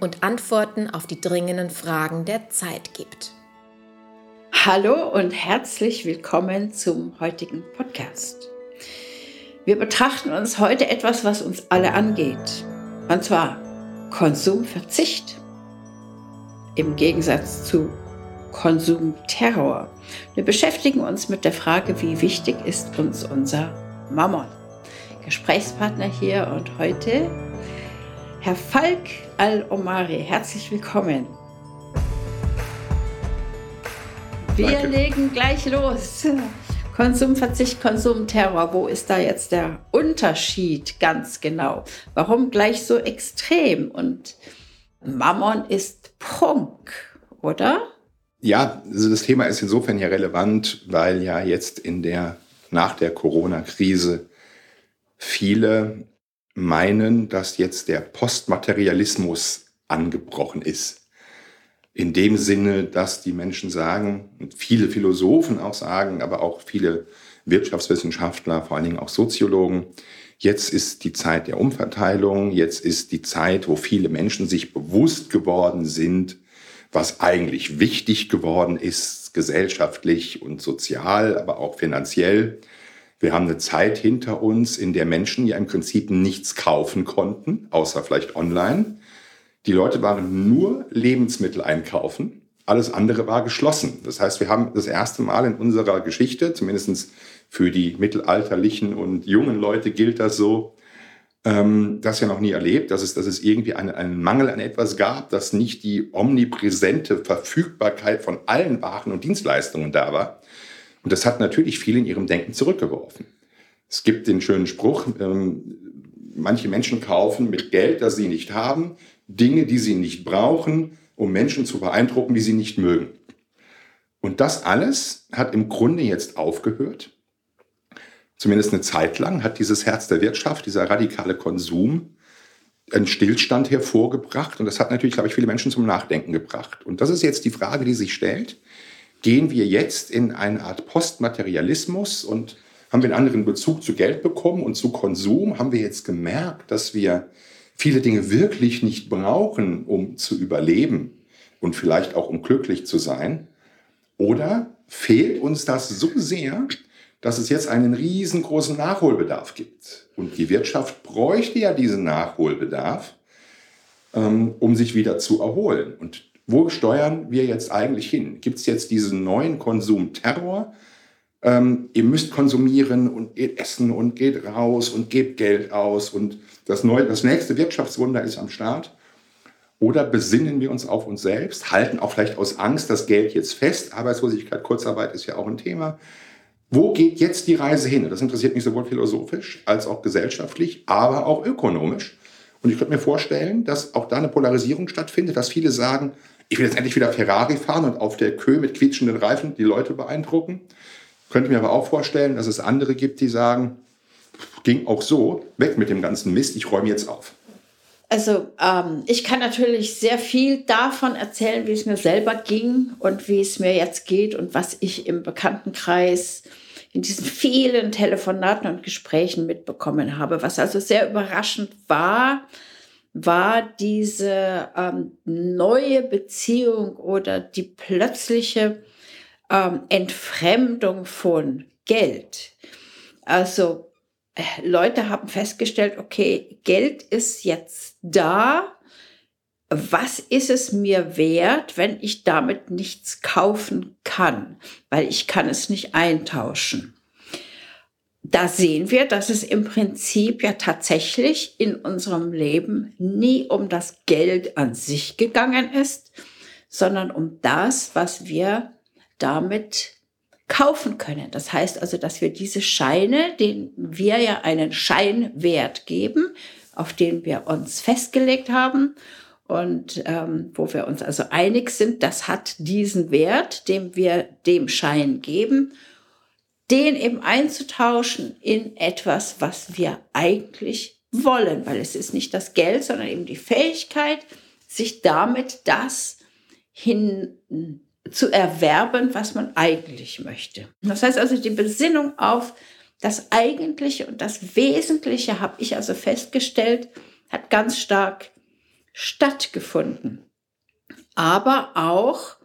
und Antworten auf die dringenden Fragen der Zeit gibt. Hallo und herzlich willkommen zum heutigen Podcast. Wir betrachten uns heute etwas, was uns alle angeht, und zwar Konsumverzicht im Gegensatz zu Konsumterror. Wir beschäftigen uns mit der Frage, wie wichtig ist uns unser Mammon. Gesprächspartner hier und heute Herr Falk Al-Omari, herzlich willkommen. Wir Danke. legen gleich los. Konsumverzicht, Konsumterror, wo ist da jetzt der Unterschied ganz genau? Warum gleich so extrem? Und Mammon ist Prunk, oder? Ja, also das Thema ist insofern ja relevant, weil ja jetzt in der, nach der Corona-Krise viele meinen, dass jetzt der Postmaterialismus angebrochen ist. In dem Sinne, dass die Menschen sagen, und viele Philosophen auch sagen, aber auch viele Wirtschaftswissenschaftler, vor allen Dingen auch Soziologen, jetzt ist die Zeit der Umverteilung, jetzt ist die Zeit, wo viele Menschen sich bewusst geworden sind, was eigentlich wichtig geworden ist, gesellschaftlich und sozial, aber auch finanziell. Wir haben eine Zeit hinter uns, in der Menschen ja im Prinzip nichts kaufen konnten, außer vielleicht online. Die Leute waren nur Lebensmittel einkaufen. Alles andere war geschlossen. Das heißt, wir haben das erste Mal in unserer Geschichte, zumindest für die mittelalterlichen und jungen Leute gilt das so, ähm, das ja noch nie erlebt, dass es, dass es irgendwie eine, einen Mangel an etwas gab, dass nicht die omnipräsente Verfügbarkeit von allen Waren und Dienstleistungen da war, und das hat natürlich viel in ihrem Denken zurückgeworfen. Es gibt den schönen Spruch, ähm, manche Menschen kaufen mit Geld, das sie nicht haben, Dinge, die sie nicht brauchen, um Menschen zu beeindrucken, die sie nicht mögen. Und das alles hat im Grunde jetzt aufgehört. Zumindest eine Zeit lang hat dieses Herz der Wirtschaft, dieser radikale Konsum, einen Stillstand hervorgebracht. Und das hat natürlich, glaube ich, viele Menschen zum Nachdenken gebracht. Und das ist jetzt die Frage, die sich stellt gehen wir jetzt in eine Art Postmaterialismus und haben wir einen anderen Bezug zu Geld bekommen und zu Konsum? Haben wir jetzt gemerkt, dass wir viele Dinge wirklich nicht brauchen, um zu überleben und vielleicht auch um glücklich zu sein? Oder fehlt uns das so sehr, dass es jetzt einen riesengroßen Nachholbedarf gibt? Und die Wirtschaft bräuchte ja diesen Nachholbedarf, ähm, um sich wieder zu erholen. Und wo steuern wir jetzt eigentlich hin? Gibt es jetzt diesen neuen Konsumterror? Ähm, ihr müsst konsumieren und geht essen und geht raus und gebt Geld aus und das, neue, das nächste Wirtschaftswunder ist am Start. Oder besinnen wir uns auf uns selbst, halten auch vielleicht aus Angst das Geld jetzt fest. Arbeitslosigkeit, Kurzarbeit ist ja auch ein Thema. Wo geht jetzt die Reise hin? Das interessiert mich sowohl philosophisch als auch gesellschaftlich, aber auch ökonomisch. Und ich könnte mir vorstellen, dass auch da eine Polarisierung stattfindet, dass viele sagen, ich will jetzt endlich wieder Ferrari fahren und auf der Kö mit quietschenden Reifen die Leute beeindrucken. Könnte mir aber auch vorstellen, dass es andere gibt, die sagen, ging auch so, weg mit dem ganzen Mist, ich räume jetzt auf. Also ähm, ich kann natürlich sehr viel davon erzählen, wie es mir selber ging und wie es mir jetzt geht und was ich im Bekanntenkreis in diesen vielen Telefonaten und Gesprächen mitbekommen habe. Was also sehr überraschend war, war diese ähm, neue Beziehung oder die plötzliche ähm, Entfremdung von Geld. Also äh, Leute haben festgestellt, okay, Geld ist jetzt da. Was ist es mir wert, wenn ich damit nichts kaufen kann, weil ich kann es nicht eintauschen? Da sehen wir, dass es im Prinzip ja tatsächlich in unserem Leben nie um das Geld an sich gegangen ist, sondern um das, was wir damit kaufen können. Das heißt also, dass wir diese Scheine, denen wir ja einen Scheinwert geben, auf den wir uns festgelegt haben und ähm, wo wir uns also einig sind, das hat diesen Wert, den wir dem Schein geben, den eben einzutauschen in etwas, was wir eigentlich wollen, weil es ist nicht das Geld, sondern eben die Fähigkeit, sich damit das hin zu erwerben, was man eigentlich möchte. Das heißt also, die Besinnung auf das Eigentliche und das Wesentliche, habe ich also festgestellt, hat ganz stark stattgefunden. Aber auch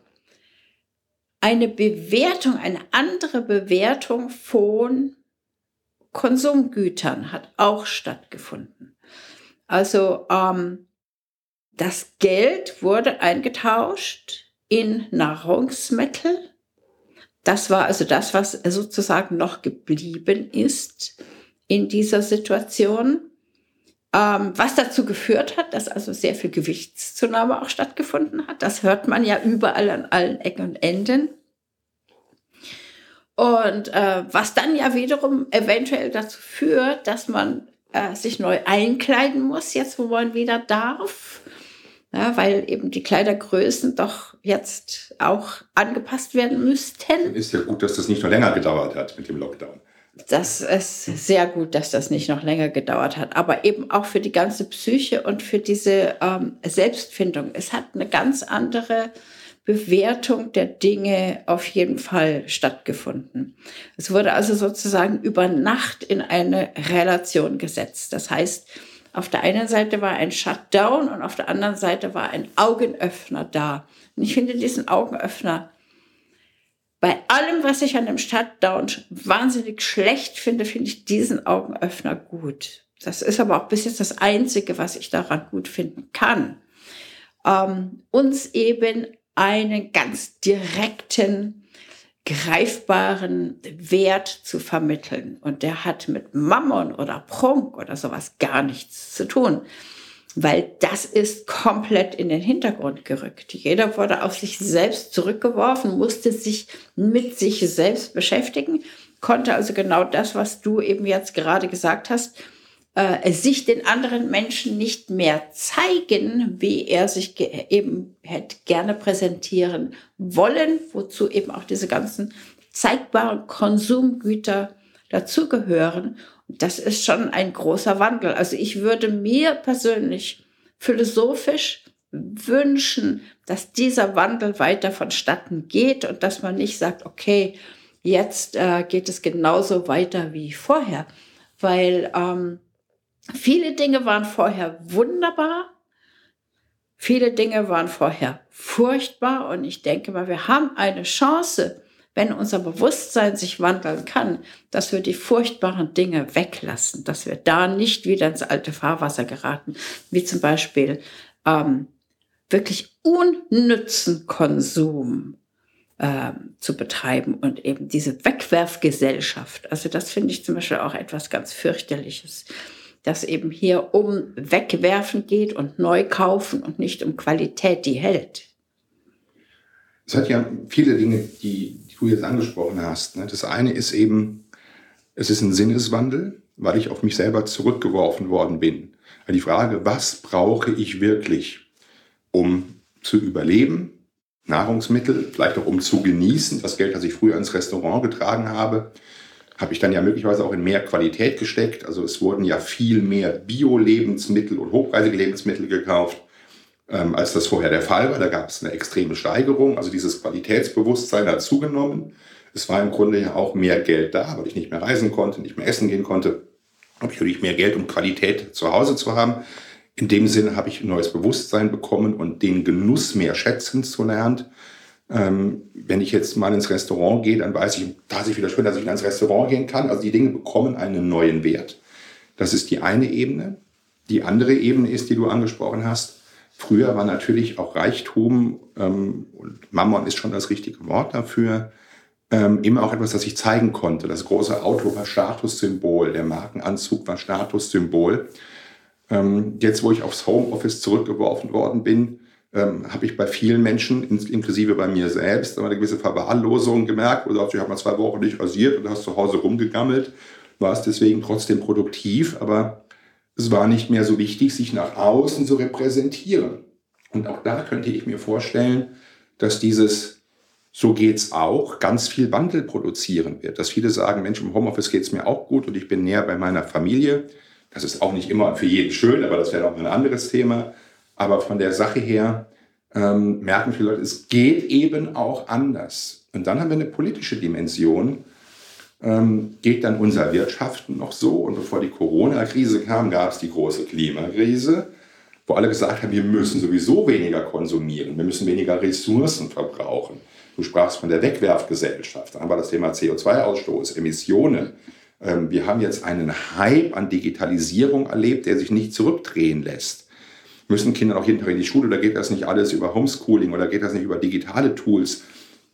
eine Bewertung, eine andere Bewertung von Konsumgütern hat auch stattgefunden. Also ähm, das Geld wurde eingetauscht in Nahrungsmittel. Das war also das, was sozusagen noch geblieben ist in dieser Situation was dazu geführt hat, dass also sehr viel Gewichtszunahme auch stattgefunden hat. Das hört man ja überall an allen Ecken und Enden. Und äh, was dann ja wiederum eventuell dazu führt, dass man äh, sich neu einkleiden muss, jetzt wo man wieder darf. Ja, weil eben die Kleidergrößen doch jetzt auch angepasst werden müssten. Ist ja gut, dass das nicht noch länger gedauert hat mit dem Lockdown das ist sehr gut, dass das nicht noch länger gedauert hat. Aber eben auch für die ganze Psyche und für diese ähm, Selbstfindung. Es hat eine ganz andere Bewertung der Dinge auf jeden Fall stattgefunden. Es wurde also sozusagen über Nacht in eine Relation gesetzt. Das heißt, auf der einen Seite war ein Shutdown und auf der anderen Seite war ein Augenöffner da. Und ich finde diesen Augenöffner bei allem, was ich an dem Shutdown wahnsinnig schlecht finde, finde ich diesen Augenöffner gut. Das ist aber auch bis jetzt das Einzige, was ich daran gut finden kann. Ähm, uns eben einen ganz direkten, greifbaren Wert zu vermitteln. Und der hat mit Mammon oder Prunk oder sowas gar nichts zu tun weil das ist komplett in den Hintergrund gerückt. Jeder wurde auf sich selbst zurückgeworfen, musste sich mit sich selbst beschäftigen, konnte also genau das, was du eben jetzt gerade gesagt hast, äh, sich den anderen Menschen nicht mehr zeigen, wie er sich eben hätte gerne präsentieren wollen, wozu eben auch diese ganzen zeigbaren Konsumgüter dazugehören. Das ist schon ein großer Wandel. Also ich würde mir persönlich philosophisch wünschen, dass dieser Wandel weiter vonstatten geht und dass man nicht sagt, okay, jetzt äh, geht es genauso weiter wie vorher, weil ähm, viele Dinge waren vorher wunderbar, viele Dinge waren vorher furchtbar und ich denke mal, wir haben eine Chance, wenn unser Bewusstsein sich wandeln kann, dass wir die furchtbaren Dinge weglassen, dass wir da nicht wieder ins alte Fahrwasser geraten, wie zum Beispiel ähm, wirklich unnützen Konsum ähm, zu betreiben und eben diese Wegwerfgesellschaft. Also das finde ich zum Beispiel auch etwas ganz fürchterliches, dass eben hier um Wegwerfen geht und neu kaufen und nicht um Qualität, die hält. Es hat ja viele Dinge, die, die du jetzt angesprochen hast. Ne? Das eine ist eben, es ist ein Sinneswandel, weil ich auf mich selber zurückgeworfen worden bin. Die Frage, was brauche ich wirklich, um zu überleben? Nahrungsmittel, vielleicht auch um zu genießen. Das Geld, das ich früher ins Restaurant getragen habe, habe ich dann ja möglicherweise auch in mehr Qualität gesteckt. Also es wurden ja viel mehr Bio-Lebensmittel und hochpreisige Lebensmittel gekauft ähm, als das vorher der Fall war. Da gab es eine extreme Steigerung. Also dieses Qualitätsbewusstsein hat zugenommen. Es war im Grunde ja auch mehr Geld da, weil ich nicht mehr reisen konnte, nicht mehr essen gehen konnte. Habe ich natürlich mehr Geld, um Qualität zu Hause zu haben. In dem Sinne habe ich ein neues Bewusstsein bekommen und den Genuss mehr schätzen zu lernen. Ähm, wenn ich jetzt mal ins Restaurant gehe, dann weiß ich, da ist es wieder schön, dass ich ins Restaurant gehen kann. Also die Dinge bekommen einen neuen Wert. Das ist die eine Ebene. Die andere Ebene ist, die du angesprochen hast, Früher war natürlich auch Reichtum, ähm, und Mammon ist schon das richtige Wort dafür, ähm, immer auch etwas, das ich zeigen konnte. Das große Auto war Statussymbol, der Markenanzug war Statussymbol. Ähm, jetzt, wo ich aufs Homeoffice zurückgeworfen worden bin, ähm, habe ich bei vielen Menschen, inklusive bei mir selbst, eine gewisse Verwahrlosung gemerkt. Oder ich habe mal zwei Wochen nicht rasiert und hast zu Hause rumgegammelt, warst deswegen trotzdem produktiv, aber es war nicht mehr so wichtig, sich nach außen zu repräsentieren. Und auch da könnte ich mir vorstellen, dass dieses so geht's auch, ganz viel Wandel produzieren wird. Dass viele sagen, Mensch, im Homeoffice geht's mir auch gut und ich bin näher bei meiner Familie. Das ist auch nicht immer für jeden schön, aber das wäre auch ein anderes Thema. Aber von der Sache her ähm, merken viele Leute, es geht eben auch anders. Und dann haben wir eine politische Dimension. Ähm, geht dann unser Wirtschaften noch so? Und bevor die Corona-Krise kam, gab es die große Klimakrise, wo alle gesagt haben, wir müssen sowieso weniger konsumieren, wir müssen weniger Ressourcen verbrauchen. Du sprachst von der Wegwerfgesellschaft. Dann war das Thema CO2-Ausstoß, Emissionen. Ähm, wir haben jetzt einen Hype an Digitalisierung erlebt, der sich nicht zurückdrehen lässt. Müssen Kinder auch jeden Tag in die Schule oder geht das nicht alles über Homeschooling oder geht das nicht über digitale Tools?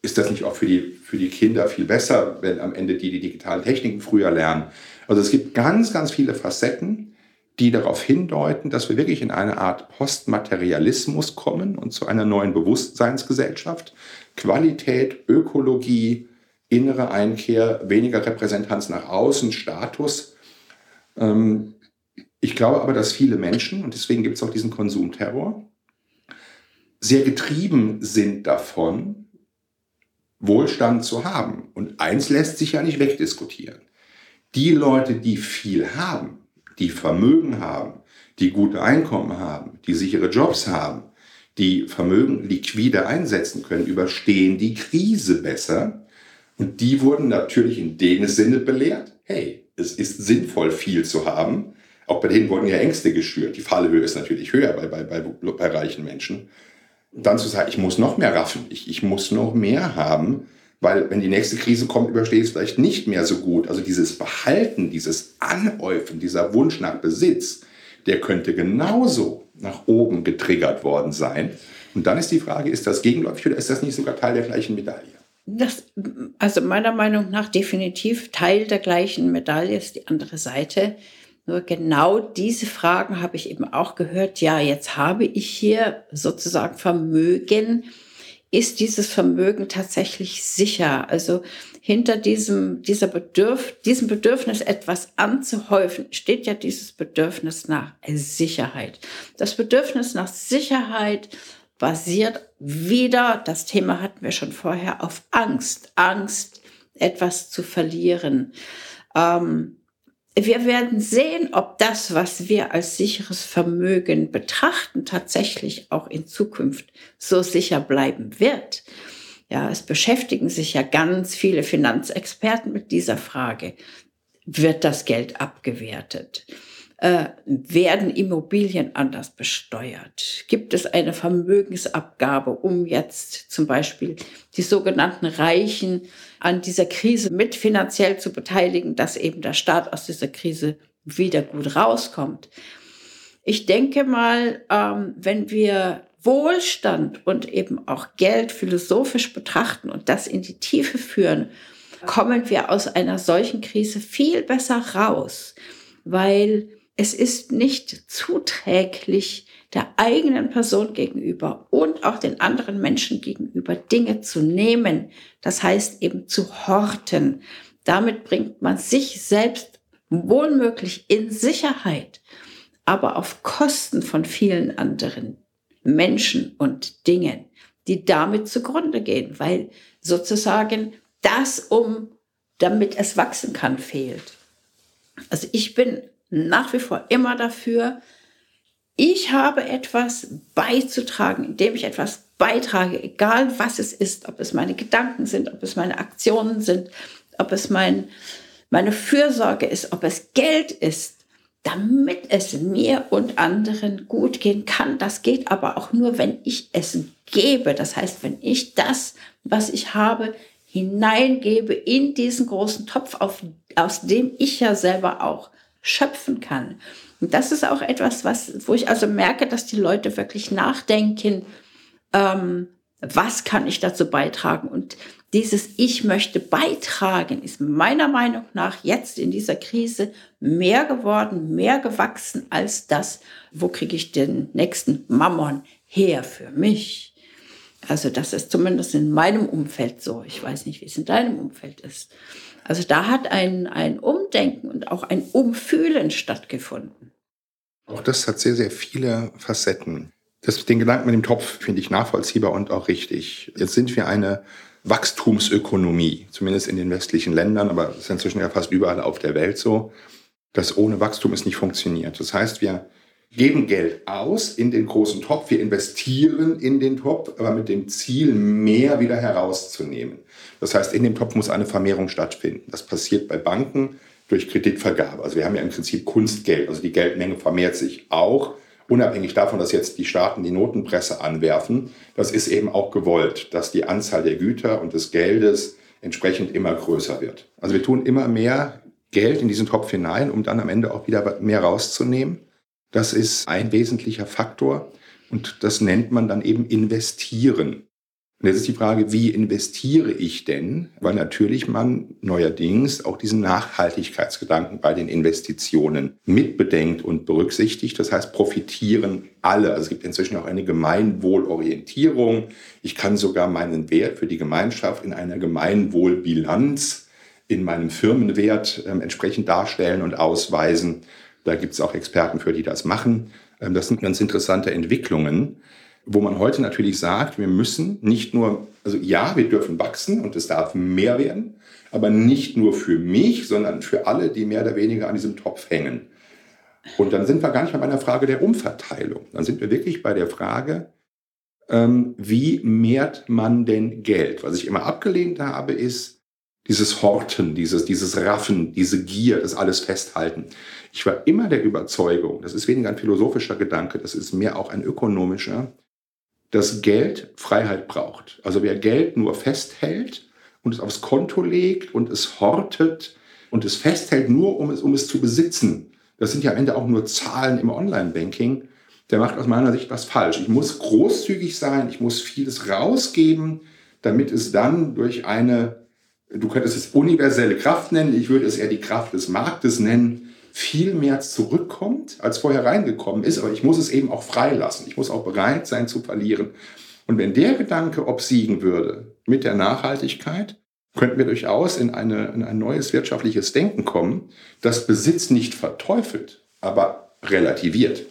Ist das nicht auch für die, für die Kinder viel besser, wenn am Ende die die digitalen Techniken früher lernen? Also es gibt ganz, ganz viele Facetten, die darauf hindeuten, dass wir wirklich in eine Art Postmaterialismus kommen und zu einer neuen Bewusstseinsgesellschaft. Qualität, Ökologie, innere Einkehr, weniger Repräsentanz nach außen, Status. Ähm, ich glaube aber, dass viele Menschen, und deswegen gibt es auch diesen Konsumterror, sehr getrieben sind davon, Wohlstand zu haben. Und eins lässt sich ja nicht wegdiskutieren. Die Leute, die viel haben, die Vermögen haben, die gute Einkommen haben, die sichere Jobs haben, die Vermögen liquide einsetzen können, überstehen die Krise besser. Und die wurden natürlich in dem Sinne belehrt, hey, es ist sinnvoll, viel zu haben. Auch bei denen wurden ja Ängste geschürt. Die Fallhöhe ist natürlich höher bei, bei, bei, bei reichen Menschen. Dann zu sagen, ich muss noch mehr raffen, ich, ich muss noch mehr haben, weil wenn die nächste Krise kommt, überstehe ich es vielleicht nicht mehr so gut. Also dieses Behalten, dieses Anhäufen, dieser Wunsch nach Besitz, der könnte genauso nach oben getriggert worden sein. Und dann ist die Frage, ist das gegenläufig oder ist das nicht sogar Teil der gleichen Medaille? Das, also meiner Meinung nach definitiv Teil der gleichen Medaille ist die andere Seite. Nur genau diese Fragen habe ich eben auch gehört. Ja, jetzt habe ich hier sozusagen Vermögen. Ist dieses Vermögen tatsächlich sicher? Also hinter diesem, dieser Bedürf, diesem Bedürfnis, etwas anzuhäufen, steht ja dieses Bedürfnis nach Sicherheit. Das Bedürfnis nach Sicherheit basiert wieder, das Thema hatten wir schon vorher, auf Angst. Angst, etwas zu verlieren. Ähm, wir werden sehen, ob das, was wir als sicheres Vermögen betrachten, tatsächlich auch in Zukunft so sicher bleiben wird. Ja, es beschäftigen sich ja ganz viele Finanzexperten mit dieser Frage. Wird das Geld abgewertet? Äh, werden Immobilien anders besteuert? Gibt es eine Vermögensabgabe, um jetzt zum Beispiel die sogenannten Reichen an dieser Krise mit finanziell zu beteiligen, dass eben der Staat aus dieser Krise wieder gut rauskommt? Ich denke mal, ähm, wenn wir Wohlstand und eben auch Geld philosophisch betrachten und das in die Tiefe führen, kommen wir aus einer solchen Krise viel besser raus, weil es ist nicht zuträglich, der eigenen Person gegenüber und auch den anderen Menschen gegenüber Dinge zu nehmen. Das heißt eben zu horten. Damit bringt man sich selbst wohlmöglich in Sicherheit, aber auf Kosten von vielen anderen Menschen und Dingen, die damit zugrunde gehen, weil sozusagen das, um damit es wachsen kann, fehlt. Also ich bin nach wie vor immer dafür, ich habe etwas beizutragen, indem ich etwas beitrage, egal was es ist, ob es meine Gedanken sind, ob es meine Aktionen sind, ob es mein, meine Fürsorge ist, ob es Geld ist, damit es mir und anderen gut gehen kann. Das geht aber auch nur, wenn ich es gebe. Das heißt, wenn ich das, was ich habe, hineingebe in diesen großen Topf, auf, aus dem ich ja selber auch schöpfen kann. Und das ist auch etwas, was, wo ich also merke, dass die Leute wirklich nachdenken, ähm, was kann ich dazu beitragen? Und dieses Ich möchte beitragen ist meiner Meinung nach jetzt in dieser Krise mehr geworden, mehr gewachsen als das, wo kriege ich den nächsten Mammon her für mich. Also das ist zumindest in meinem Umfeld so. Ich weiß nicht, wie es in deinem Umfeld ist. Also da hat ein, ein Umdenken und auch ein Umfühlen stattgefunden. Auch das hat sehr, sehr viele Facetten. Das, den Gedanken mit dem Topf finde ich nachvollziehbar und auch richtig. Jetzt sind wir eine Wachstumsökonomie, zumindest in den westlichen Ländern, aber es ist inzwischen ja fast überall auf der Welt so, dass ohne Wachstum es nicht funktioniert. Das heißt, wir geben Geld aus in den großen Topf, wir investieren in den Topf, aber mit dem Ziel, mehr wieder herauszunehmen. Das heißt, in dem Topf muss eine Vermehrung stattfinden. Das passiert bei Banken durch Kreditvergabe. Also wir haben ja im Prinzip Kunstgeld, also die Geldmenge vermehrt sich auch, unabhängig davon, dass jetzt die Staaten die Notenpresse anwerfen. Das ist eben auch gewollt, dass die Anzahl der Güter und des Geldes entsprechend immer größer wird. Also wir tun immer mehr Geld in diesen Topf hinein, um dann am Ende auch wieder mehr rauszunehmen. Das ist ein wesentlicher Faktor und das nennt man dann eben investieren. Und jetzt ist die Frage, wie investiere ich denn? Weil natürlich man neuerdings auch diesen Nachhaltigkeitsgedanken bei den Investitionen mitbedenkt und berücksichtigt. Das heißt, profitieren alle. Also es gibt inzwischen auch eine Gemeinwohlorientierung. Ich kann sogar meinen Wert für die Gemeinschaft in einer Gemeinwohlbilanz in meinem Firmenwert äh, entsprechend darstellen und ausweisen. Da gibt es auch Experten für, die das machen. Ähm, das sind ganz interessante Entwicklungen, wo man heute natürlich sagt, wir müssen nicht nur, also ja, wir dürfen wachsen und es darf mehr werden, aber nicht nur für mich, sondern für alle, die mehr oder weniger an diesem Topf hängen. Und dann sind wir gar nicht mehr bei der Frage der Umverteilung. Dann sind wir wirklich bei der Frage, ähm, wie mehrt man denn Geld? Was ich immer abgelehnt habe, ist, dieses Horten, dieses, dieses Raffen, diese Gier, das alles festhalten. Ich war immer der Überzeugung, das ist weniger ein philosophischer Gedanke, das ist mehr auch ein ökonomischer, dass Geld Freiheit braucht. Also wer Geld nur festhält und es aufs Konto legt und es hortet und es festhält nur, um es, um es zu besitzen, das sind ja am Ende auch nur Zahlen im Online-Banking, der macht aus meiner Sicht was falsch. Ich muss großzügig sein, ich muss vieles rausgeben, damit es dann durch eine du könntest es universelle Kraft nennen, ich würde es eher die Kraft des Marktes nennen, viel mehr zurückkommt, als vorher reingekommen ist. Aber ich muss es eben auch freilassen. Ich muss auch bereit sein zu verlieren. Und wenn der Gedanke obsiegen würde mit der Nachhaltigkeit, könnten wir durchaus in, eine, in ein neues wirtschaftliches Denken kommen, das Besitz nicht verteufelt, aber relativiert.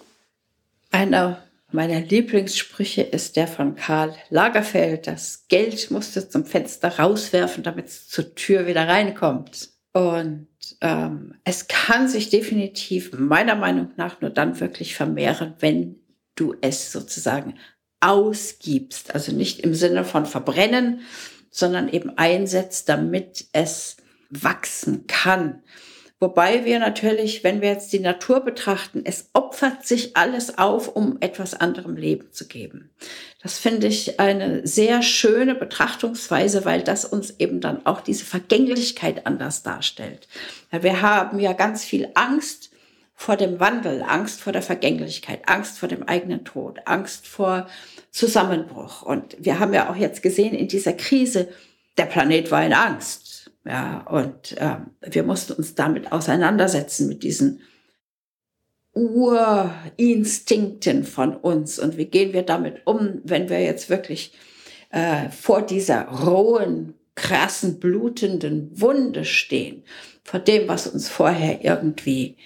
Einer meiner Lieblingssprüche ist der von Karl Lagerfeld. Das Geld musst du zum Fenster rauswerfen, damit es zur Tür wieder reinkommt. Und ähm, es kann sich definitiv meiner Meinung nach nur dann wirklich vermehren, wenn du es sozusagen ausgibst. Also nicht im Sinne von verbrennen, sondern eben einsetzt, damit es wachsen kann. Wobei wir natürlich, wenn wir jetzt die Natur betrachten, es opfert sich alles auf, um etwas anderem Leben zu geben. Das finde ich eine sehr schöne Betrachtungsweise, weil das uns eben dann auch diese Vergänglichkeit anders darstellt. Wir haben ja ganz viel Angst vor dem Wandel, Angst vor der Vergänglichkeit, Angst vor dem eigenen Tod, Angst vor Zusammenbruch. Und wir haben ja auch jetzt gesehen in dieser Krise, der Planet war in Angst. Ja, und ähm, wir mussten uns damit auseinandersetzen, mit diesen Urinstinkten von uns. Und wie gehen wir damit um, wenn wir jetzt wirklich äh, vor dieser rohen, krassen, blutenden Wunde stehen, vor dem, was uns vorher irgendwie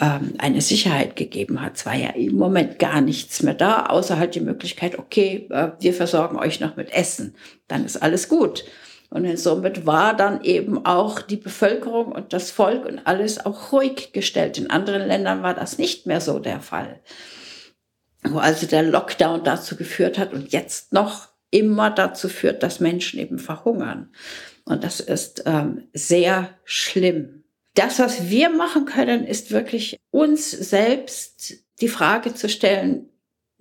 ähm, eine Sicherheit gegeben hat. Es war ja im Moment gar nichts mehr da, außer halt die Möglichkeit, okay, äh, wir versorgen euch noch mit Essen, dann ist alles gut. Und somit war dann eben auch die Bevölkerung und das Volk und alles auch ruhig gestellt. In anderen Ländern war das nicht mehr so der Fall. Wo also der Lockdown dazu geführt hat und jetzt noch immer dazu führt, dass Menschen eben verhungern. Und das ist ähm, sehr schlimm. Das, was wir machen können, ist wirklich uns selbst die Frage zu stellen,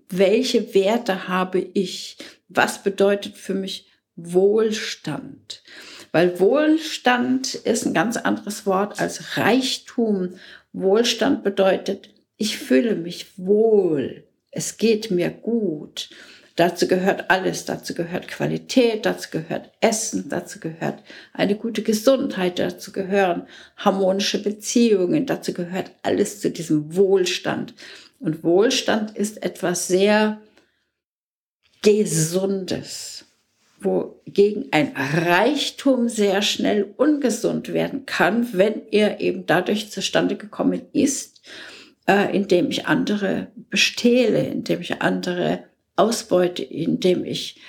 welche Werte habe ich? Was bedeutet für mich Wohlstand. Weil Wohlstand ist ein ganz anderes Wort als Reichtum. Wohlstand bedeutet, ich fühle mich wohl, es geht mir gut. Dazu gehört alles, dazu gehört Qualität, dazu gehört Essen, dazu gehört eine gute Gesundheit, dazu gehören harmonische Beziehungen, dazu gehört alles zu diesem Wohlstand. Und Wohlstand ist etwas sehr Gesundes wogegen ein Reichtum sehr schnell ungesund werden kann, wenn er eben dadurch zustande gekommen ist, äh, indem ich andere bestehle, indem ich andere ausbeute, indem ich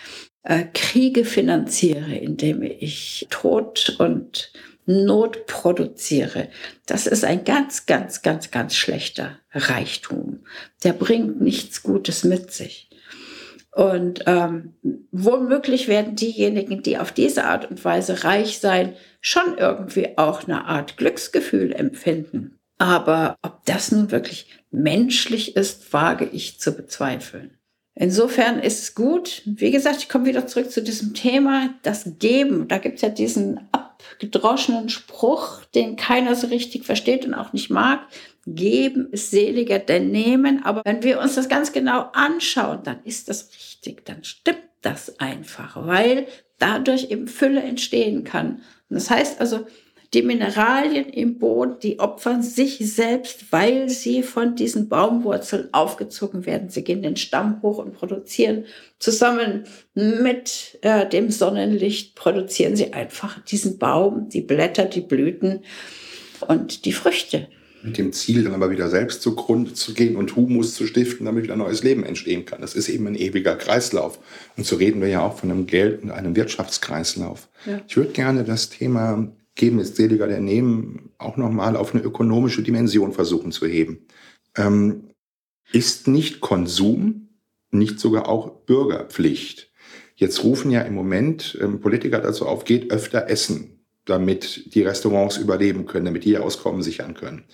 äh, Kriege finanziere, indem ich Tod und Not produziere. Das ist ein ganz, ganz, ganz, ganz schlechter Reichtum. Der bringt nichts Gutes mit sich. Und ähm, womöglich werden diejenigen, die auf diese Art und Weise reich sein, schon irgendwie auch eine Art Glücksgefühl empfinden. Aber ob das nun wirklich menschlich ist, wage ich zu bezweifeln. Insofern ist es gut. Wie gesagt, ich komme wieder zurück zu diesem Thema, das Geben. Da gibt es ja diesen abgedroschenen Spruch, den keiner so richtig versteht und auch nicht mag. Geben ist seliger denn nehmen. Aber wenn wir uns das ganz genau anschauen, dann ist das richtig. Dann stimmt das einfach, weil dadurch eben Fülle entstehen kann. Und das heißt also, die Mineralien im Boden, die opfern sich selbst, weil sie von diesen Baumwurzeln aufgezogen werden. Sie gehen den Stamm hoch und produzieren zusammen mit äh, dem Sonnenlicht, produzieren sie einfach diesen Baum, die Blätter, die Blüten und die Früchte. Mit dem Ziel, dann aber wieder selbst zugrunde zu gehen und Humus zu stiften, damit wieder neues Leben entstehen kann. Das ist eben ein ewiger Kreislauf. Und so reden wir ja auch von einem Geld- und einem Wirtschaftskreislauf. Ja. Ich würde gerne das Thema geben ist seliger der Nehmen, auch nochmal auf eine ökonomische Dimension versuchen zu heben. Ähm, ist nicht Konsum nicht sogar auch Bürgerpflicht? Jetzt rufen ja im Moment ähm, Politiker dazu auf, geht öfter essen, damit die Restaurants überleben können, damit die ihr Auskommen sichern können.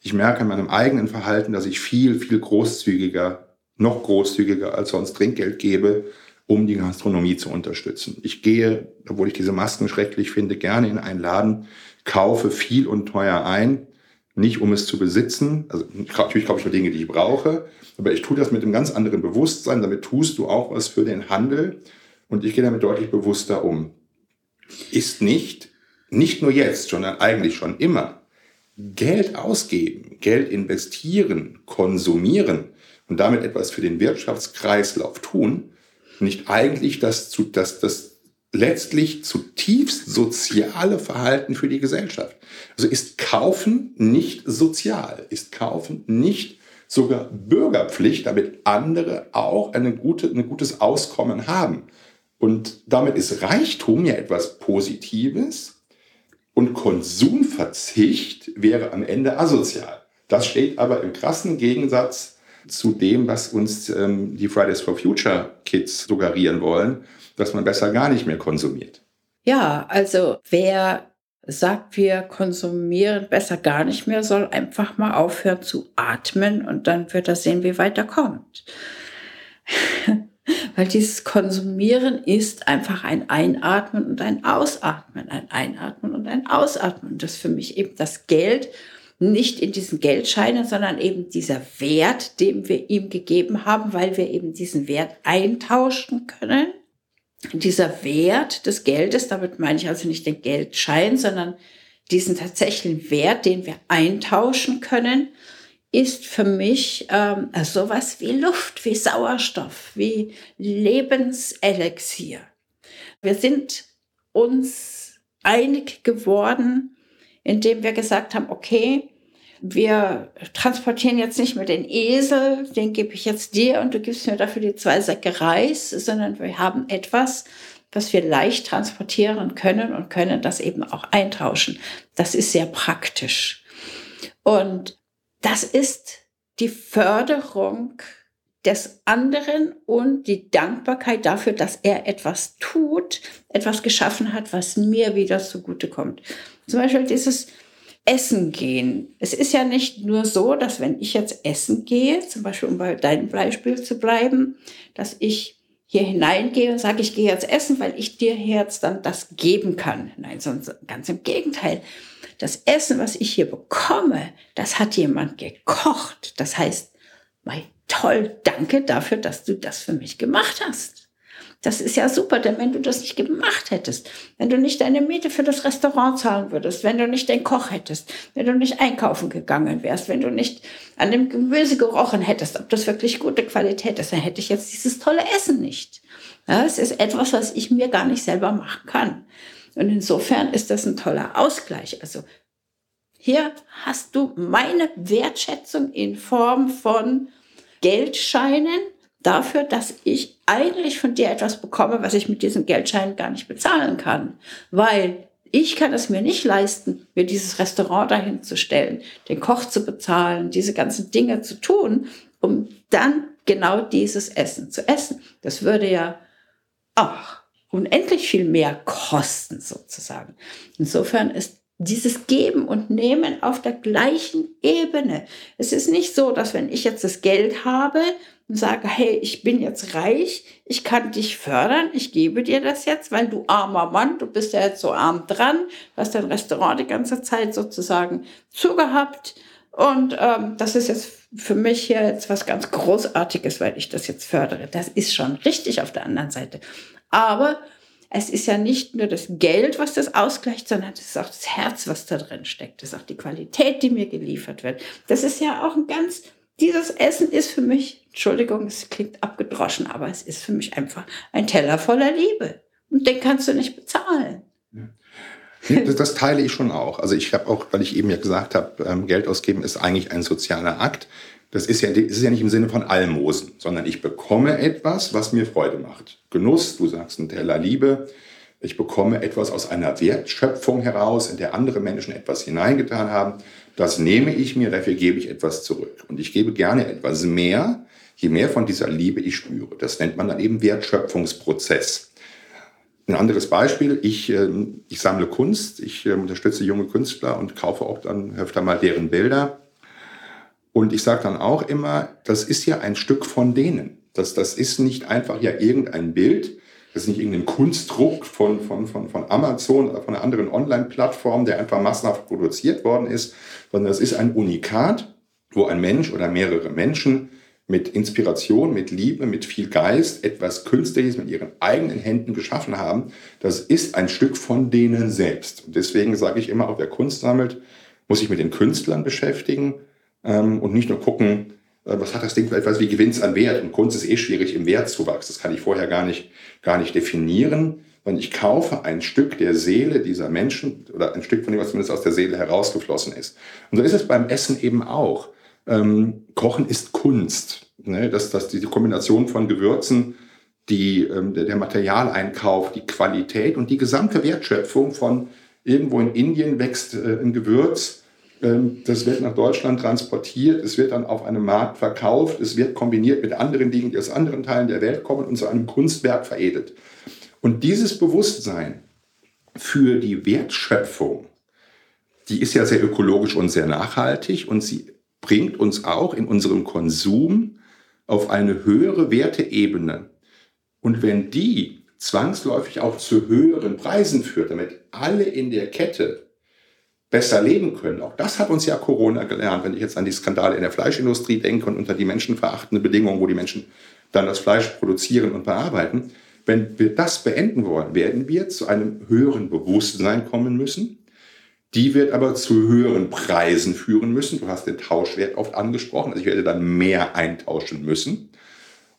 Ich merke an meinem eigenen Verhalten, dass ich viel, viel großzügiger, noch großzügiger als sonst Trinkgeld gebe, um die Gastronomie zu unterstützen. Ich gehe, obwohl ich diese Masken schrecklich finde, gerne in einen Laden, kaufe viel und teuer ein, nicht um es zu besitzen. Also natürlich kaufe ich nur Dinge, die ich brauche, aber ich tue das mit einem ganz anderen Bewusstsein. Damit tust du auch was für den Handel und ich gehe damit deutlich bewusster um. Ist nicht, nicht nur jetzt, sondern eigentlich schon immer, Geld ausgeben, Geld investieren, konsumieren und damit etwas für den Wirtschaftskreislauf tun, nicht eigentlich das, zu, das, das letztlich zutiefst soziale Verhalten für die Gesellschaft. Also ist Kaufen nicht sozial, ist Kaufen nicht sogar Bürgerpflicht, damit andere auch eine gute, ein gutes Auskommen haben. Und damit ist Reichtum ja etwas Positives und Konsumverzicht wäre am Ende asozial. Das steht aber im krassen Gegensatz zu dem, was uns ähm, die Fridays for Future Kids suggerieren wollen, dass man besser gar nicht mehr konsumiert. Ja, also wer sagt, wir konsumieren besser gar nicht mehr, soll einfach mal aufhören zu atmen und dann wird er sehen, wie weit er kommt. Weil dieses Konsumieren ist einfach ein Einatmen und ein Ausatmen, ein Einatmen und ein Ausatmen. Das ist für mich eben das Geld, nicht in diesen Geldscheinen, sondern eben dieser Wert, den wir ihm gegeben haben, weil wir eben diesen Wert eintauschen können. Dieser Wert des Geldes, damit meine ich also nicht den Geldschein, sondern diesen tatsächlichen Wert, den wir eintauschen können, ist für mich ähm, sowas wie Luft, wie Sauerstoff, wie Lebenselixier. Wir sind uns einig geworden, indem wir gesagt haben, okay, wir transportieren jetzt nicht mehr den Esel, den gebe ich jetzt dir und du gibst mir dafür die zwei Säcke Reis, sondern wir haben etwas, was wir leicht transportieren können und können das eben auch eintauschen. Das ist sehr praktisch. Und das ist die Förderung des anderen und die Dankbarkeit dafür, dass er etwas tut, etwas geschaffen hat, was mir wieder zugutekommt. Zum Beispiel dieses Essen gehen. Es ist ja nicht nur so, dass wenn ich jetzt essen gehe, zum Beispiel um bei deinem Beispiel zu bleiben, dass ich hier hineingehe und sage, ich gehe jetzt essen, weil ich dir jetzt dann das geben kann. Nein, sonst ganz im Gegenteil. Das Essen, was ich hier bekomme, das hat jemand gekocht. Das heißt, mein toll, danke dafür, dass du das für mich gemacht hast. Das ist ja super, denn wenn du das nicht gemacht hättest, wenn du nicht deine Miete für das Restaurant zahlen würdest, wenn du nicht den Koch hättest, wenn du nicht einkaufen gegangen wärst, wenn du nicht an dem Gemüse gerochen hättest, ob das wirklich gute Qualität ist, dann hätte ich jetzt dieses tolle Essen nicht. Es ist etwas, was ich mir gar nicht selber machen kann. Und insofern ist das ein toller Ausgleich. Also hier hast du meine Wertschätzung in Form von Geldscheinen dafür, dass ich eigentlich von dir etwas bekomme, was ich mit diesen Geldscheinen gar nicht bezahlen kann. Weil ich kann es mir nicht leisten, mir dieses Restaurant dahin zu stellen, den Koch zu bezahlen, diese ganzen Dinge zu tun, um dann genau dieses Essen zu essen. Das würde ja auch unendlich viel mehr kosten sozusagen. Insofern ist dieses Geben und Nehmen auf der gleichen Ebene. Es ist nicht so, dass wenn ich jetzt das Geld habe und sage, hey, ich bin jetzt reich, ich kann dich fördern, ich gebe dir das jetzt, weil du armer Mann, du bist ja jetzt so arm dran, du hast dein Restaurant die ganze Zeit sozusagen zugehabt und ähm, das ist jetzt für mich hier jetzt was ganz Großartiges, weil ich das jetzt fördere. Das ist schon richtig auf der anderen Seite. Aber es ist ja nicht nur das Geld, was das ausgleicht, sondern es ist auch das Herz, was da drin steckt. Das ist auch die Qualität, die mir geliefert wird. Das ist ja auch ein ganz, dieses Essen ist für mich, Entschuldigung, es klingt abgedroschen, aber es ist für mich einfach ein Teller voller Liebe. Und den kannst du nicht bezahlen. Das, das teile ich schon auch. Also ich habe auch, weil ich eben ja gesagt habe, ähm, Geld ausgeben ist eigentlich ein sozialer Akt. Das ist, ja, das ist ja nicht im Sinne von Almosen, sondern ich bekomme etwas, was mir Freude macht. Genuss, du sagst ein Teller Liebe. Ich bekomme etwas aus einer Wertschöpfung heraus, in der andere Menschen etwas hineingetan haben. Das nehme ich mir, dafür gebe ich etwas zurück. Und ich gebe gerne etwas mehr, je mehr von dieser Liebe ich spüre. Das nennt man dann eben Wertschöpfungsprozess. Ein anderes Beispiel, ich, ähm, ich sammle Kunst, ich ähm, unterstütze junge Künstler und kaufe auch dann öfter mal deren Bilder. Und ich sage dann auch immer, das ist ja ein Stück von denen. Das, das ist nicht einfach ja irgendein Bild, das ist nicht irgendein Kunstdruck von, von, von, von Amazon oder von einer anderen Online-Plattform, der einfach massenhaft produziert worden ist, sondern das ist ein Unikat, wo ein Mensch oder mehrere Menschen mit Inspiration, mit Liebe, mit viel Geist etwas Künstliches mit ihren eigenen Händen geschaffen haben. Das ist ein Stück von denen selbst. Und deswegen sage ich immer, auch wer Kunst sammelt, muss sich mit den Künstlern beschäftigen ähm, und nicht nur gucken, äh, was hat das Ding für etwas, wie gewinnt es an Wert. Und Kunst ist eh schwierig im Wertzuwachs. Das kann ich vorher gar nicht, gar nicht definieren. Sondern ich kaufe ein Stück der Seele dieser Menschen oder ein Stück von dem, was zumindest aus der Seele herausgeflossen ist. Und so ist es beim Essen eben auch. Ähm, Kochen ist Kunst. Ne? Das, das, die Kombination von Gewürzen, die, ähm, der, der Materialeinkauf, die Qualität und die gesamte Wertschöpfung von irgendwo in Indien wächst äh, ein Gewürz, das wird nach Deutschland transportiert, es wird dann auf einem Markt verkauft, es wird kombiniert mit anderen Dingen, die aus anderen Teilen der Welt kommen und zu einem Kunstwerk veredelt. Und dieses Bewusstsein für die Wertschöpfung, die ist ja sehr ökologisch und sehr nachhaltig und sie bringt uns auch in unserem Konsum auf eine höhere Werteebene. Und wenn die zwangsläufig auch zu höheren Preisen führt, damit alle in der Kette besser leben können. Auch das hat uns ja Corona gelernt, wenn ich jetzt an die Skandale in der Fleischindustrie denke und unter die menschenverachtende Bedingungen, wo die Menschen dann das Fleisch produzieren und bearbeiten. Wenn wir das beenden wollen, werden wir zu einem höheren Bewusstsein kommen müssen. Die wird aber zu höheren Preisen führen müssen. Du hast den Tauschwert oft angesprochen. Also ich werde dann mehr eintauschen müssen.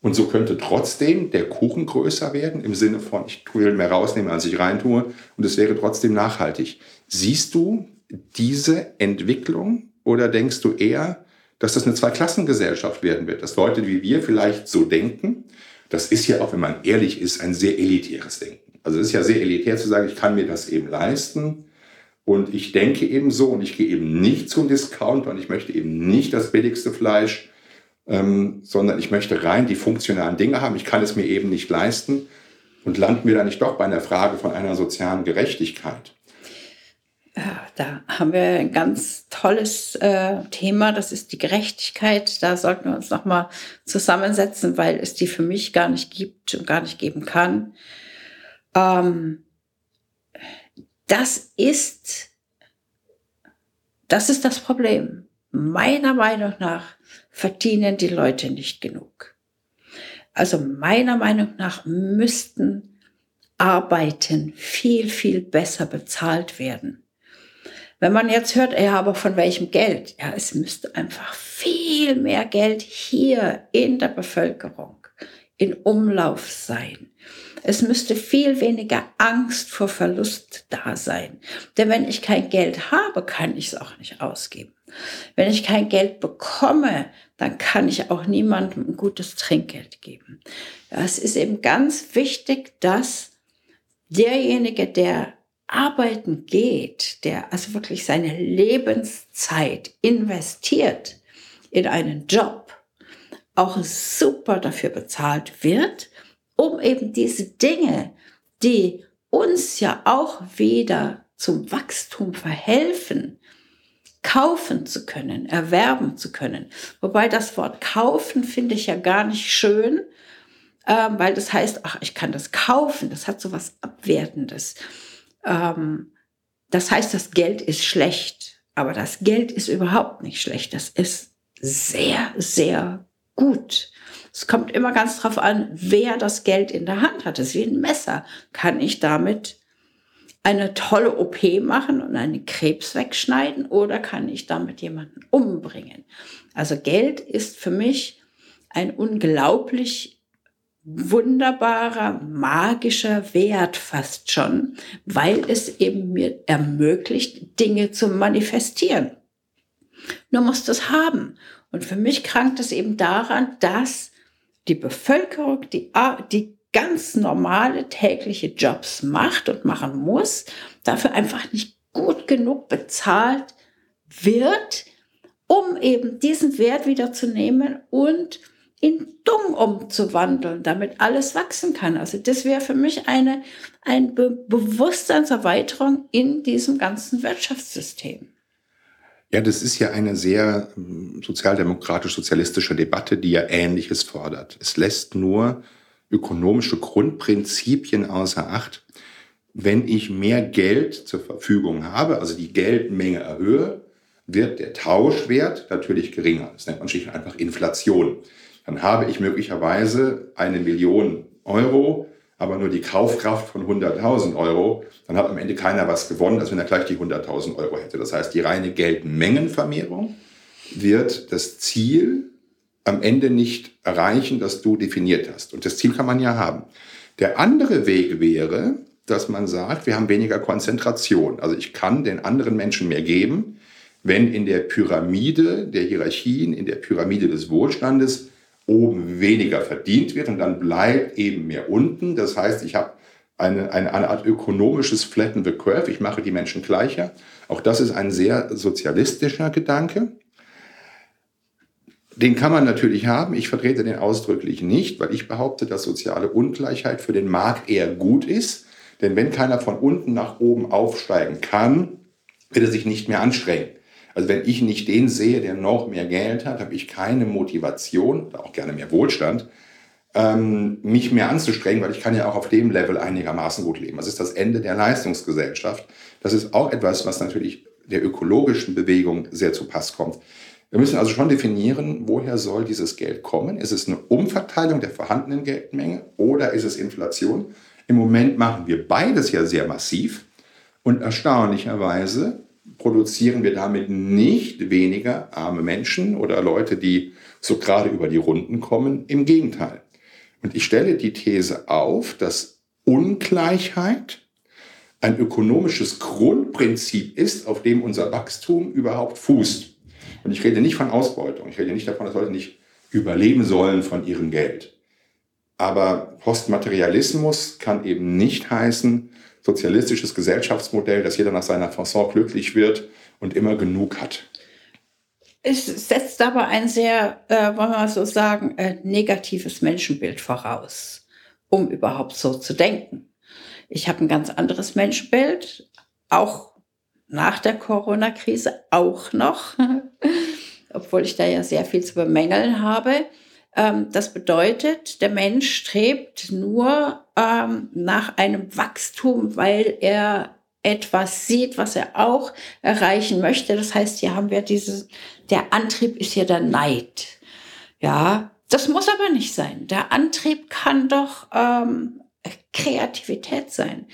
Und so könnte trotzdem der Kuchen größer werden, im Sinne von, ich will mehr rausnehmen, als ich reintue. Und es wäre trotzdem nachhaltig. Siehst du diese Entwicklung oder denkst du eher, dass das eine Zweiklassengesellschaft werden wird, dass Leute wie wir vielleicht so denken? Das ist ja auch, wenn man ehrlich ist, ein sehr elitäres Denken. Also es ist ja sehr elitär zu sagen, ich kann mir das eben leisten und ich denke eben so und ich gehe eben nicht zum Discounter und ich möchte eben nicht das billigste Fleisch, ähm, sondern ich möchte rein die funktionalen Dinge haben. Ich kann es mir eben nicht leisten und landen wir da nicht doch bei einer Frage von einer sozialen Gerechtigkeit? Da haben wir ein ganz tolles äh, Thema, das ist die Gerechtigkeit. Da sollten wir uns nochmal zusammensetzen, weil es die für mich gar nicht gibt und gar nicht geben kann. Ähm, das ist, das ist das Problem. Meiner Meinung nach verdienen die Leute nicht genug. Also meiner Meinung nach müssten Arbeiten viel, viel besser bezahlt werden. Wenn man jetzt hört, ja, aber von welchem Geld? Ja, es müsste einfach viel mehr Geld hier in der Bevölkerung in Umlauf sein. Es müsste viel weniger Angst vor Verlust da sein. Denn wenn ich kein Geld habe, kann ich es auch nicht ausgeben. Wenn ich kein Geld bekomme, dann kann ich auch niemandem ein gutes Trinkgeld geben. Es ist eben ganz wichtig, dass derjenige, der arbeiten geht, der also wirklich seine Lebenszeit investiert in einen Job, auch super dafür bezahlt wird, um eben diese Dinge, die uns ja auch wieder zum Wachstum verhelfen, kaufen zu können, erwerben zu können. Wobei das Wort kaufen finde ich ja gar nicht schön, ähm, weil das heißt, ach, ich kann das kaufen, das hat so was Abwertendes. Ähm, das heißt, das Geld ist schlecht, aber das Geld ist überhaupt nicht schlecht. Das ist sehr, sehr gut. Es kommt immer ganz drauf an, wer das Geld in der Hand hat. Das ist wie ein Messer. Kann ich damit eine tolle OP machen und einen Krebs wegschneiden oder kann ich damit jemanden umbringen? Also Geld ist für mich ein unglaublich wunderbarer, magischer Wert fast schon, weil es eben mir ermöglicht, Dinge zu manifestieren. Nur muss das haben. Und für mich krankt es eben daran, dass die Bevölkerung, die, die ganz normale tägliche Jobs macht und machen muss, dafür einfach nicht gut genug bezahlt wird, um eben diesen Wert wieder zu nehmen und in Dung umzuwandeln, damit alles wachsen kann. Also das wäre für mich eine, eine Be Bewusstseinserweiterung in diesem ganzen Wirtschaftssystem. Ja, das ist ja eine sehr hm, sozialdemokratisch-sozialistische Debatte, die ja Ähnliches fordert. Es lässt nur ökonomische Grundprinzipien außer Acht. Wenn ich mehr Geld zur Verfügung habe, also die Geldmenge erhöhe, wird der Tauschwert natürlich geringer. Das nennt man schlicht einfach Inflation dann habe ich möglicherweise eine Million Euro, aber nur die Kaufkraft von 100.000 Euro, dann hat am Ende keiner was gewonnen, als wenn er gleich die 100.000 Euro hätte. Das heißt, die reine Geldmengenvermehrung wird das Ziel am Ende nicht erreichen, das du definiert hast. Und das Ziel kann man ja haben. Der andere Weg wäre, dass man sagt, wir haben weniger Konzentration. Also ich kann den anderen Menschen mehr geben, wenn in der Pyramide der Hierarchien, in der Pyramide des Wohlstandes oben weniger verdient wird und dann bleibt eben mehr unten. Das heißt, ich habe eine, eine, eine Art ökonomisches Flatten the Curve. Ich mache die Menschen gleicher. Auch das ist ein sehr sozialistischer Gedanke. Den kann man natürlich haben. Ich vertrete den ausdrücklich nicht, weil ich behaupte, dass soziale Ungleichheit für den Markt eher gut ist. Denn wenn keiner von unten nach oben aufsteigen kann, wird er sich nicht mehr anstrengen. Also wenn ich nicht den sehe, der noch mehr Geld hat, habe ich keine Motivation auch gerne mehr Wohlstand, ähm, mich mehr anzustrengen, weil ich kann ja auch auf dem Level einigermaßen gut leben. Das ist das Ende der Leistungsgesellschaft. Das ist auch etwas, was natürlich der ökologischen Bewegung sehr zu Pass kommt. Wir müssen also schon definieren, woher soll dieses Geld kommen? Ist es eine Umverteilung der vorhandenen Geldmenge oder ist es Inflation? Im Moment machen wir beides ja sehr massiv und erstaunlicherweise produzieren wir damit nicht weniger arme Menschen oder Leute, die so gerade über die Runden kommen. Im Gegenteil. Und ich stelle die These auf, dass Ungleichheit ein ökonomisches Grundprinzip ist, auf dem unser Wachstum überhaupt fußt. Und ich rede nicht von Ausbeutung. Ich rede nicht davon, dass Leute nicht überleben sollen von ihrem Geld. Aber Postmaterialismus kann eben nicht heißen, sozialistisches Gesellschaftsmodell, dass jeder nach seiner Fasson glücklich wird und immer genug hat. Es setzt aber ein sehr, äh, wollen wir mal so sagen, äh, negatives Menschenbild voraus, um überhaupt so zu denken. Ich habe ein ganz anderes Menschenbild, auch nach der Corona-Krise, auch noch, obwohl ich da ja sehr viel zu bemängeln habe. Ähm, das bedeutet, der Mensch strebt nur ähm, nach einem Wachstum, weil er etwas sieht, was er auch erreichen möchte. Das heißt, hier haben wir dieses, der Antrieb ist hier der Neid. Ja, das muss aber nicht sein. Der Antrieb kann doch ähm, Kreativität sein.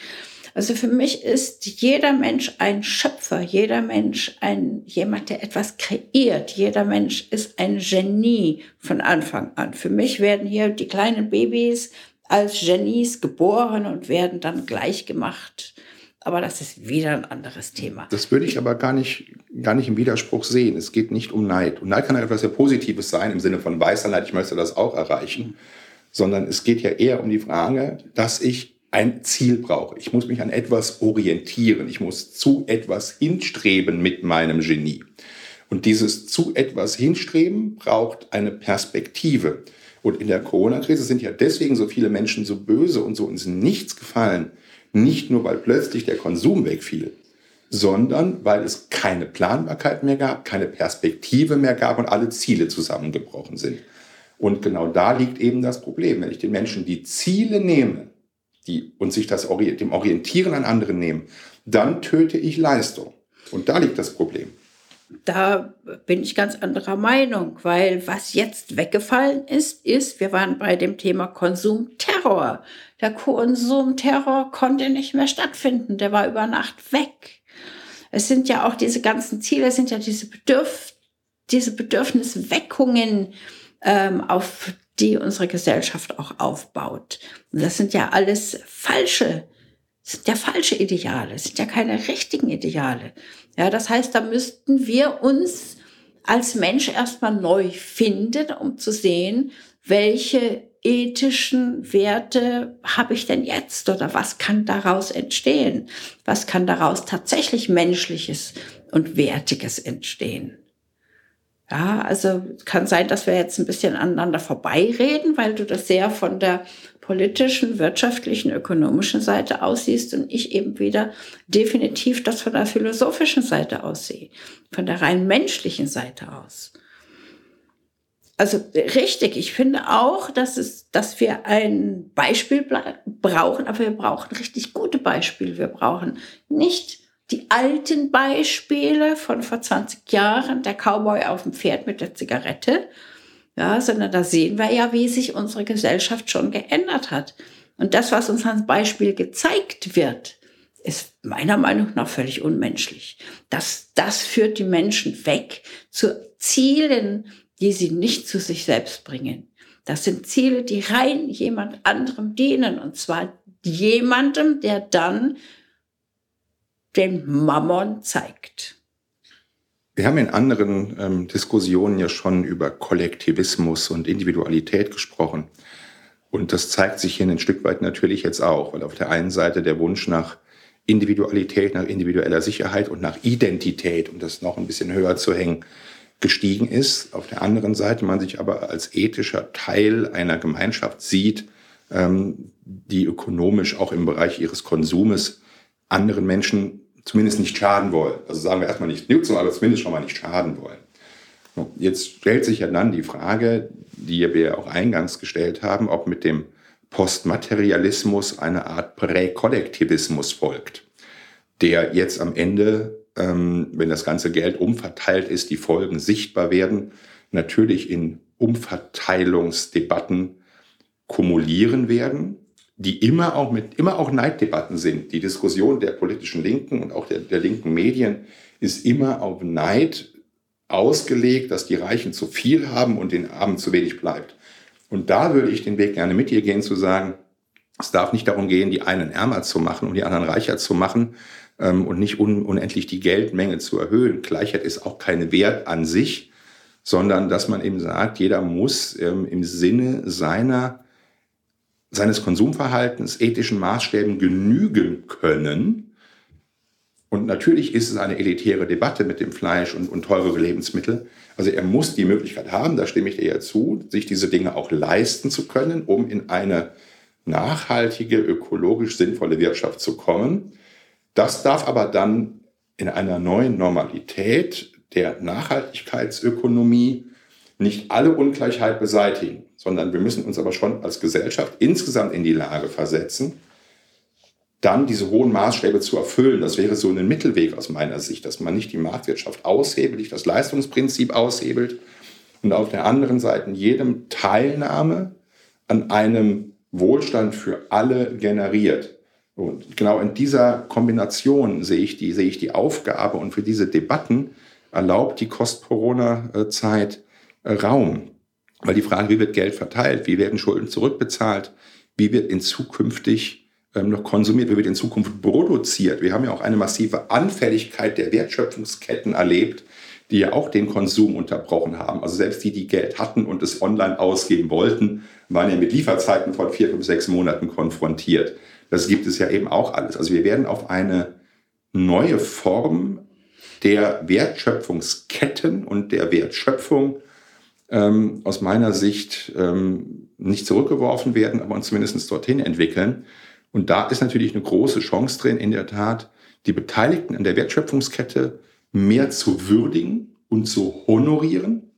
Also für mich ist jeder Mensch ein Schöpfer, jeder Mensch ein jemand, der etwas kreiert. Jeder Mensch ist ein Genie von Anfang an. Für mich werden hier die kleinen Babys als Genies geboren und werden dann gleich gemacht. Aber das ist wieder ein anderes Thema. Das würde ich aber gar nicht, gar nicht im Widerspruch sehen. Es geht nicht um Neid. Und Neid kann etwas sehr Positives sein, im Sinne von weißer Neid, ich möchte das auch erreichen. Sondern es geht ja eher um die Frage, dass ich ein Ziel brauche. Ich muss mich an etwas orientieren. Ich muss zu etwas hinstreben mit meinem Genie. Und dieses zu etwas hinstreben braucht eine Perspektive. Und in der Corona-Krise sind ja deswegen so viele Menschen so böse und so ins Nichts gefallen. Nicht nur, weil plötzlich der Konsum wegfiel, sondern weil es keine Planbarkeit mehr gab, keine Perspektive mehr gab und alle Ziele zusammengebrochen sind. Und genau da liegt eben das Problem. Wenn ich den Menschen die Ziele nehme die, und sich das dem Orientieren an anderen nehmen, dann töte ich Leistung. Und da liegt das Problem da bin ich ganz anderer Meinung, weil was jetzt weggefallen ist, ist, wir waren bei dem Thema Konsumterror. Der Konsumterror konnte nicht mehr stattfinden, der war über Nacht weg. Es sind ja auch diese ganzen Ziele, es sind ja diese, Bedürf diese Bedürfnisweckungen, ähm, auf die unsere Gesellschaft auch aufbaut. Und das sind ja alles falsche sind ja falsche Ideale, sind ja keine richtigen Ideale. Ja, das heißt, da müssten wir uns als Mensch erstmal neu finden, um zu sehen, welche ethischen Werte habe ich denn jetzt oder was kann daraus entstehen? Was kann daraus tatsächlich menschliches und wertiges entstehen? Ja, also kann sein, dass wir jetzt ein bisschen aneinander vorbeireden, weil du das sehr von der politischen, wirtschaftlichen, ökonomischen Seite aussiehst und ich eben wieder definitiv das von der philosophischen Seite aussehe, von der rein menschlichen Seite aus. Also richtig, ich finde auch, dass, es, dass wir ein Beispiel brauchen, aber wir brauchen richtig gute Beispiele. Wir brauchen nicht die alten Beispiele von vor 20 Jahren, der Cowboy auf dem Pferd mit der Zigarette, ja, sondern da sehen wir ja, wie sich unsere Gesellschaft schon geändert hat. Und das, was uns als Beispiel gezeigt wird, ist meiner Meinung nach völlig unmenschlich. Das, das führt die Menschen weg zu Zielen, die sie nicht zu sich selbst bringen. Das sind Ziele, die rein jemand anderem dienen. Und zwar jemandem, der dann den Mammon zeigt. Wir haben in anderen ähm, Diskussionen ja schon über Kollektivismus und Individualität gesprochen. Und das zeigt sich hier ein Stück weit natürlich jetzt auch, weil auf der einen Seite der Wunsch nach Individualität, nach individueller Sicherheit und nach Identität, um das noch ein bisschen höher zu hängen, gestiegen ist. Auf der anderen Seite man sich aber als ethischer Teil einer Gemeinschaft sieht, ähm, die ökonomisch auch im Bereich ihres Konsumes anderen Menschen zumindest nicht schaden wollen. Also sagen wir erstmal nicht nutzen, aber zumindest schon mal nicht schaden wollen. Jetzt stellt sich ja dann die Frage, die wir auch eingangs gestellt haben, ob mit dem Postmaterialismus eine Art Präkollektivismus folgt, der jetzt am Ende, ähm, wenn das ganze Geld umverteilt ist, die Folgen sichtbar werden, natürlich in Umverteilungsdebatten kumulieren werden die immer auch mit immer auch Neiddebatten sind. Die Diskussion der politischen Linken und auch der, der linken Medien ist immer auf Neid ausgelegt, dass die Reichen zu viel haben und den Armen zu wenig bleibt. Und da würde ich den Weg gerne mit dir gehen, zu sagen, es darf nicht darum gehen, die einen ärmer zu machen und die anderen reicher zu machen ähm, und nicht un unendlich die Geldmenge zu erhöhen. Gleichheit ist auch kein Wert an sich, sondern dass man eben sagt, jeder muss ähm, im Sinne seiner seines Konsumverhaltens ethischen Maßstäben genügen können. Und natürlich ist es eine elitäre Debatte mit dem Fleisch und, und teurere Lebensmittel. Also er muss die Möglichkeit haben, da stimme ich dir ja zu, sich diese Dinge auch leisten zu können, um in eine nachhaltige, ökologisch sinnvolle Wirtschaft zu kommen. Das darf aber dann in einer neuen Normalität der Nachhaltigkeitsökonomie nicht alle Ungleichheit beseitigen, sondern wir müssen uns aber schon als Gesellschaft insgesamt in die Lage versetzen, dann diese hohen Maßstäbe zu erfüllen. Das wäre so ein Mittelweg aus meiner Sicht, dass man nicht die Marktwirtschaft aushebelt, nicht das Leistungsprinzip aushebelt und auf der anderen Seite jedem Teilnahme an einem Wohlstand für alle generiert. Und genau in dieser Kombination sehe ich die, sehe ich die Aufgabe und für diese Debatten erlaubt die Post-Corona-Zeit Raum. Weil die Frage, wie wird Geld verteilt, wie werden Schulden zurückbezahlt, wie wird in zukünftig ähm, noch konsumiert, wie wird in Zukunft produziert. Wir haben ja auch eine massive Anfälligkeit der Wertschöpfungsketten erlebt, die ja auch den Konsum unterbrochen haben. Also selbst die, die Geld hatten und es online ausgeben wollten, waren ja mit Lieferzeiten von vier, fünf, sechs Monaten konfrontiert. Das gibt es ja eben auch alles. Also wir werden auf eine neue Form der Wertschöpfungsketten und der Wertschöpfung ähm, aus meiner Sicht ähm, nicht zurückgeworfen werden, aber uns zumindest dorthin entwickeln. Und da ist natürlich eine große Chance drin, in der Tat, die Beteiligten an der Wertschöpfungskette mehr zu würdigen und zu honorieren.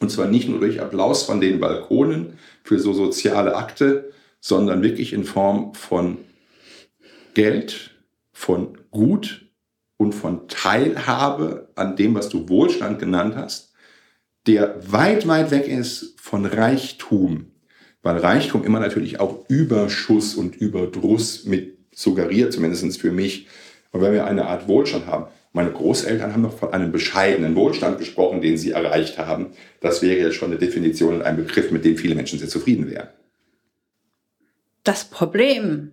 Und zwar nicht nur durch Applaus von den Balkonen für so soziale Akte, sondern wirklich in Form von Geld, von Gut und von Teilhabe an dem, was du Wohlstand genannt hast, der weit, weit weg ist von Reichtum. Weil Reichtum immer natürlich auch Überschuss und Überdruss mit suggeriert, zumindest für mich. Und wenn wir eine Art Wohlstand haben, meine Großeltern haben noch von einem bescheidenen Wohlstand gesprochen, den sie erreicht haben. Das wäre jetzt schon eine Definition und ein Begriff, mit dem viele Menschen sehr zufrieden wären. Das Problem,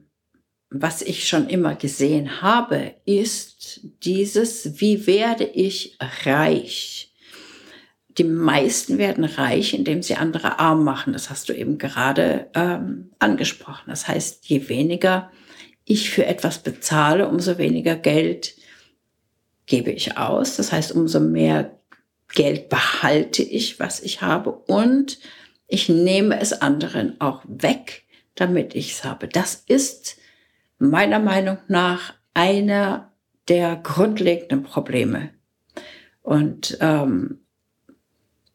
was ich schon immer gesehen habe, ist dieses, wie werde ich reich? Die meisten werden reich, indem sie andere arm machen. Das hast du eben gerade ähm, angesprochen. Das heißt, je weniger ich für etwas bezahle, umso weniger Geld gebe ich aus. Das heißt, umso mehr Geld behalte ich, was ich habe und ich nehme es anderen auch weg, damit ich es habe. Das ist meiner Meinung nach einer der grundlegenden Probleme. Und ähm,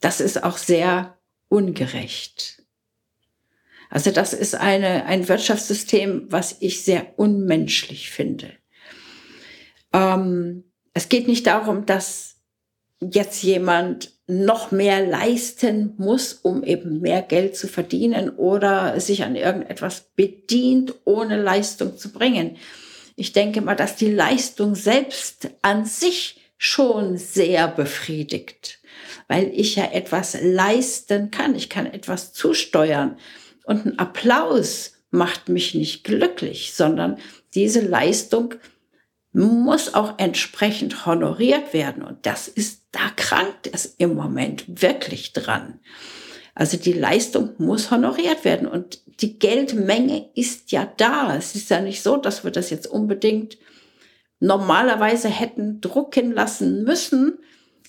das ist auch sehr ungerecht. Also das ist eine, ein Wirtschaftssystem, was ich sehr unmenschlich finde. Ähm, es geht nicht darum, dass jetzt jemand noch mehr leisten muss, um eben mehr Geld zu verdienen oder sich an irgendetwas bedient, ohne Leistung zu bringen. Ich denke mal, dass die Leistung selbst an sich schon sehr befriedigt, weil ich ja etwas leisten kann. Ich kann etwas zusteuern. Und ein Applaus macht mich nicht glücklich, sondern diese Leistung muss auch entsprechend honoriert werden. Und das ist, da krankt es im Moment wirklich dran. Also die Leistung muss honoriert werden und die Geldmenge ist ja da. Es ist ja nicht so, dass wir das jetzt unbedingt normalerweise hätten drucken lassen müssen,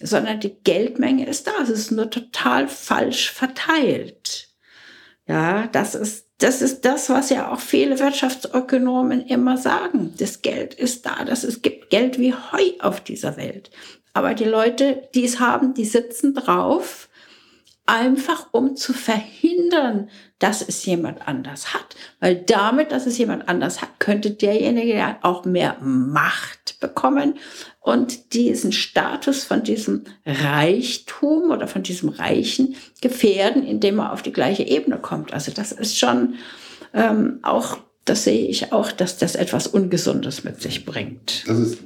sondern die Geldmenge ist da. Es ist nur total falsch verteilt. Ja, das ist das ist das, was ja auch viele Wirtschaftsökonomen immer sagen. Das Geld ist da, das es gibt Geld wie Heu auf dieser Welt. Aber die Leute, die es haben, die sitzen drauf, einfach um zu verhindern, dass es jemand anders hat. Weil damit, dass es jemand anders hat, könnte derjenige ja auch mehr Macht bekommen und diesen Status von diesem Reichtum oder von diesem Reichen gefährden, indem er auf die gleiche Ebene kommt. Also das ist schon ähm, auch, das sehe ich auch, dass das etwas Ungesundes mit sich bringt. Das ist,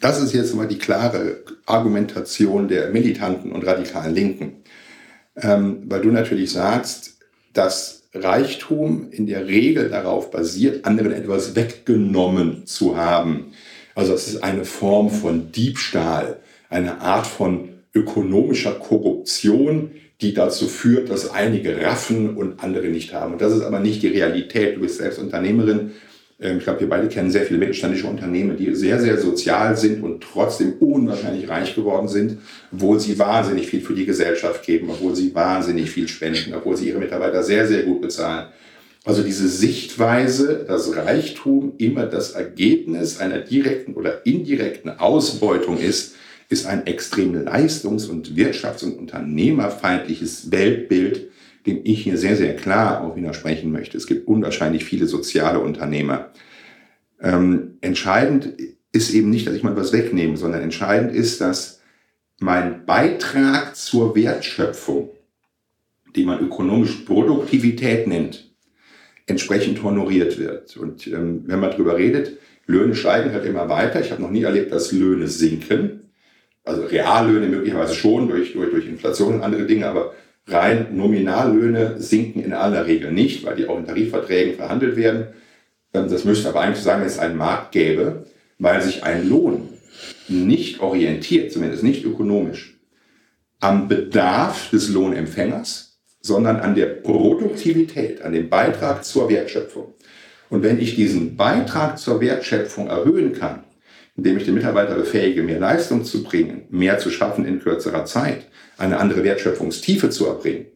das ist jetzt mal die klare Argumentation der militanten und radikalen Linken. Ähm, weil du natürlich sagst, dass Reichtum in der Regel darauf basiert, anderen etwas weggenommen zu haben. Also es ist eine Form von Diebstahl, eine Art von ökonomischer Korruption, die dazu führt, dass einige raffen und andere nicht haben. Und das ist aber nicht die Realität. Du bist selbst Unternehmerin. Ähm, ich glaube, wir beide kennen sehr viele mittelständische Unternehmen, die sehr, sehr sozial sind und trotzdem unwahrscheinlich reich geworden sind, obwohl sie wahnsinnig viel für die Gesellschaft geben, obwohl sie wahnsinnig viel spenden, obwohl sie ihre Mitarbeiter sehr, sehr gut bezahlen. Also diese Sichtweise, dass Reichtum immer das Ergebnis einer direkten oder indirekten Ausbeutung ist, ist ein extrem leistungs- und wirtschafts- und unternehmerfeindliches Weltbild, dem ich hier sehr, sehr klar auch widersprechen möchte. Es gibt unwahrscheinlich viele soziale Unternehmer. Ähm, entscheidend ist eben nicht, dass ich mal was wegnehme, sondern entscheidend ist, dass mein Beitrag zur Wertschöpfung, die man ökonomisch Produktivität nennt, entsprechend honoriert wird. Und ähm, wenn man darüber redet, Löhne steigen halt immer weiter. Ich habe noch nie erlebt, dass Löhne sinken. Also Reallöhne möglicherweise schon durch, durch, durch Inflation und andere Dinge, aber Rein Nominallöhne sinken in aller Regel nicht, weil die auch in Tarifverträgen verhandelt werden. Ähm, das müsste aber eigentlich sagen, wenn es einen Markt gäbe, weil sich ein Lohn nicht orientiert, zumindest nicht ökonomisch, am Bedarf des Lohnempfängers, sondern an der Produktivität, an dem Beitrag zur Wertschöpfung. Und wenn ich diesen Beitrag zur Wertschöpfung erhöhen kann, indem ich den Mitarbeiter befähige, mehr Leistung zu bringen, mehr zu schaffen in kürzerer Zeit, eine andere Wertschöpfungstiefe zu erbringen.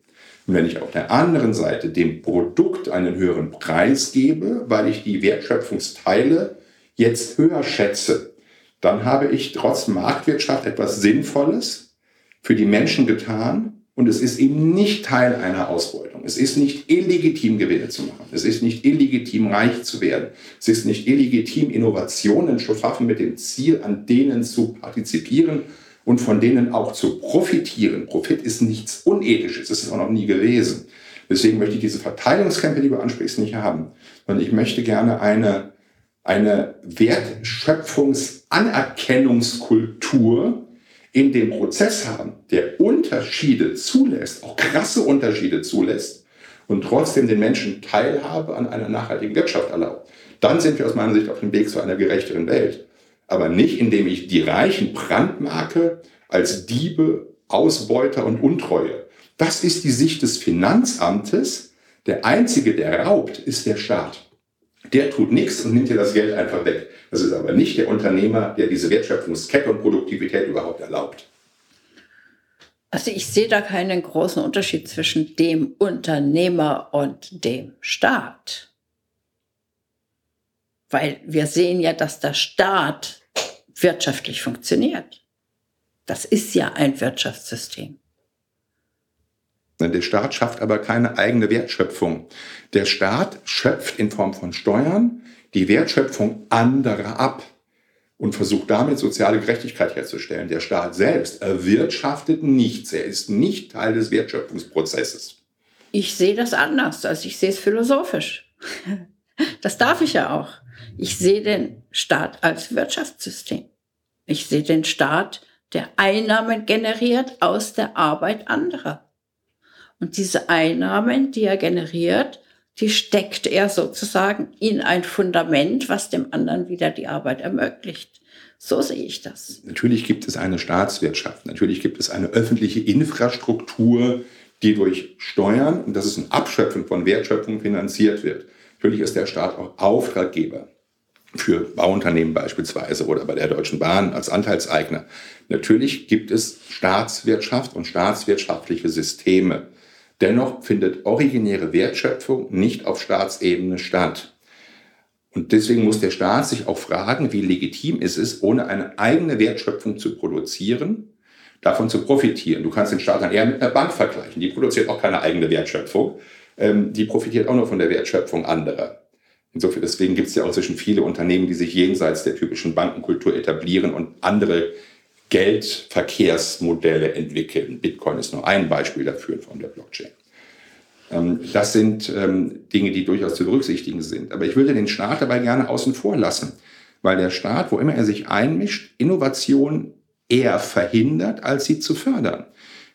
Und wenn ich auf der anderen Seite dem Produkt einen höheren Preis gebe, weil ich die Wertschöpfungsteile jetzt höher schätze, dann habe ich trotz Marktwirtschaft etwas Sinnvolles für die Menschen getan, und es ist eben nicht Teil einer Ausbeutung. Es ist nicht illegitim, Gewinne zu machen. Es ist nicht illegitim, reich zu werden. Es ist nicht illegitim, Innovationen zu schaffen mit dem Ziel, an denen zu partizipieren und von denen auch zu profitieren. Profit ist nichts Unethisches. Das ist auch noch nie gewesen. Deswegen möchte ich diese Verteilungskämpfe, die du ansprichst, nicht haben. Sondern ich möchte gerne eine, eine Wertschöpfungsanerkennungskultur, in dem Prozess haben, der Unterschiede zulässt, auch krasse Unterschiede zulässt und trotzdem den Menschen Teilhabe an einer nachhaltigen Wirtschaft erlaubt, dann sind wir aus meiner Sicht auf dem Weg zu einer gerechteren Welt. Aber nicht, indem ich die Reichen brandmarke als Diebe, Ausbeuter und Untreue. Das ist die Sicht des Finanzamtes. Der Einzige, der raubt, ist der Staat. Der tut nichts und nimmt dir das Geld einfach weg. Das ist aber nicht der Unternehmer, der diese Wertschöpfungskette und Produktivität überhaupt erlaubt. Also ich sehe da keinen großen Unterschied zwischen dem Unternehmer und dem Staat. Weil wir sehen ja, dass der Staat wirtschaftlich funktioniert. Das ist ja ein Wirtschaftssystem. Der Staat schafft aber keine eigene Wertschöpfung. Der Staat schöpft in Form von Steuern die Wertschöpfung anderer ab und versucht damit soziale Gerechtigkeit herzustellen. Der Staat selbst erwirtschaftet nichts. Er ist nicht Teil des Wertschöpfungsprozesses. Ich sehe das anders, also ich sehe es philosophisch. Das darf ich ja auch. Ich sehe den Staat als Wirtschaftssystem. Ich sehe den Staat, der Einnahmen generiert aus der Arbeit anderer. Und diese Einnahmen, die er generiert, die steckt er sozusagen in ein Fundament, was dem anderen wieder die Arbeit ermöglicht. So sehe ich das. Natürlich gibt es eine Staatswirtschaft, natürlich gibt es eine öffentliche Infrastruktur, die durch Steuern, und das ist ein Abschöpfen von Wertschöpfung, finanziert wird. Natürlich ist der Staat auch Auftraggeber für Bauunternehmen beispielsweise oder bei der Deutschen Bahn als Anteilseigner. Natürlich gibt es Staatswirtschaft und staatswirtschaftliche Systeme. Dennoch findet originäre Wertschöpfung nicht auf Staatsebene statt. Und deswegen muss der Staat sich auch fragen, wie legitim ist es, ohne eine eigene Wertschöpfung zu produzieren, davon zu profitieren. Du kannst den Staat dann eher mit einer Bank vergleichen. Die produziert auch keine eigene Wertschöpfung. Ähm, die profitiert auch nur von der Wertschöpfung anderer. Insofern, deswegen gibt es ja auch zwischen viele Unternehmen, die sich jenseits der typischen Bankenkultur etablieren und andere Geldverkehrsmodelle entwickeln. Bitcoin ist nur ein Beispiel dafür von der Blockchain. Ähm, das sind ähm, Dinge, die durchaus zu berücksichtigen sind. Aber ich würde den Staat dabei gerne außen vor lassen, weil der Staat, wo immer er sich einmischt, Innovation eher verhindert, als sie zu fördern.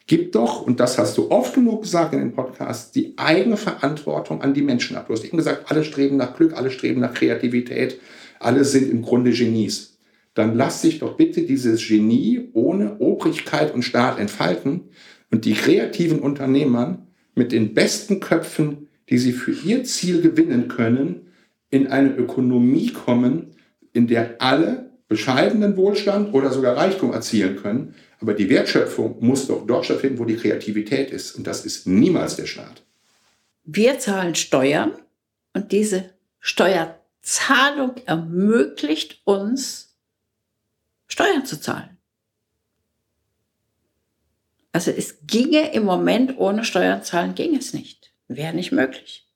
Gib doch, und das hast du oft genug gesagt in den Podcasts, die eigene Verantwortung an die Menschen ab. Du hast eben gesagt, alle streben nach Glück, alle streben nach Kreativität, alle sind im Grunde Genies dann lass sich doch bitte dieses Genie ohne Obrigkeit und Staat entfalten und die kreativen Unternehmern mit den besten Köpfen, die sie für ihr Ziel gewinnen können, in eine Ökonomie kommen, in der alle bescheidenen Wohlstand oder sogar Reichtum erzielen können. Aber die Wertschöpfung muss doch dort stattfinden, wo die Kreativität ist. Und das ist niemals der Staat. Wir zahlen Steuern und diese Steuerzahlung ermöglicht uns, Steuern zu zahlen. Also es ginge im Moment ohne Steuern zahlen, ging es nicht. Wäre nicht möglich.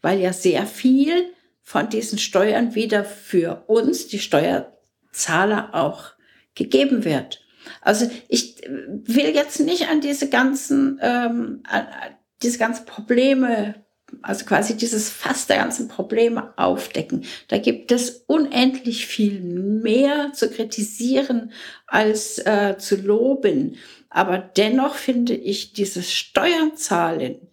Weil ja sehr viel von diesen Steuern wieder für uns, die Steuerzahler, auch gegeben wird. Also ich will jetzt nicht an diese ganzen, ähm, an diese ganzen Probleme also quasi dieses Fass der ganzen Probleme aufdecken. Da gibt es unendlich viel mehr zu kritisieren als äh, zu loben. Aber dennoch finde ich dieses Steuern zahlen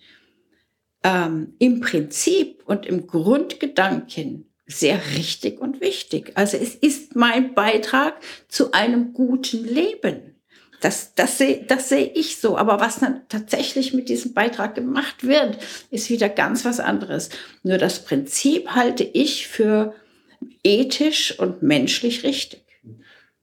ähm, im Prinzip und im Grundgedanken sehr richtig und wichtig. Also es ist mein Beitrag zu einem guten Leben. Das, das sehe das seh ich so. Aber was dann tatsächlich mit diesem Beitrag gemacht wird, ist wieder ganz was anderes. Nur das Prinzip halte ich für ethisch und menschlich richtig.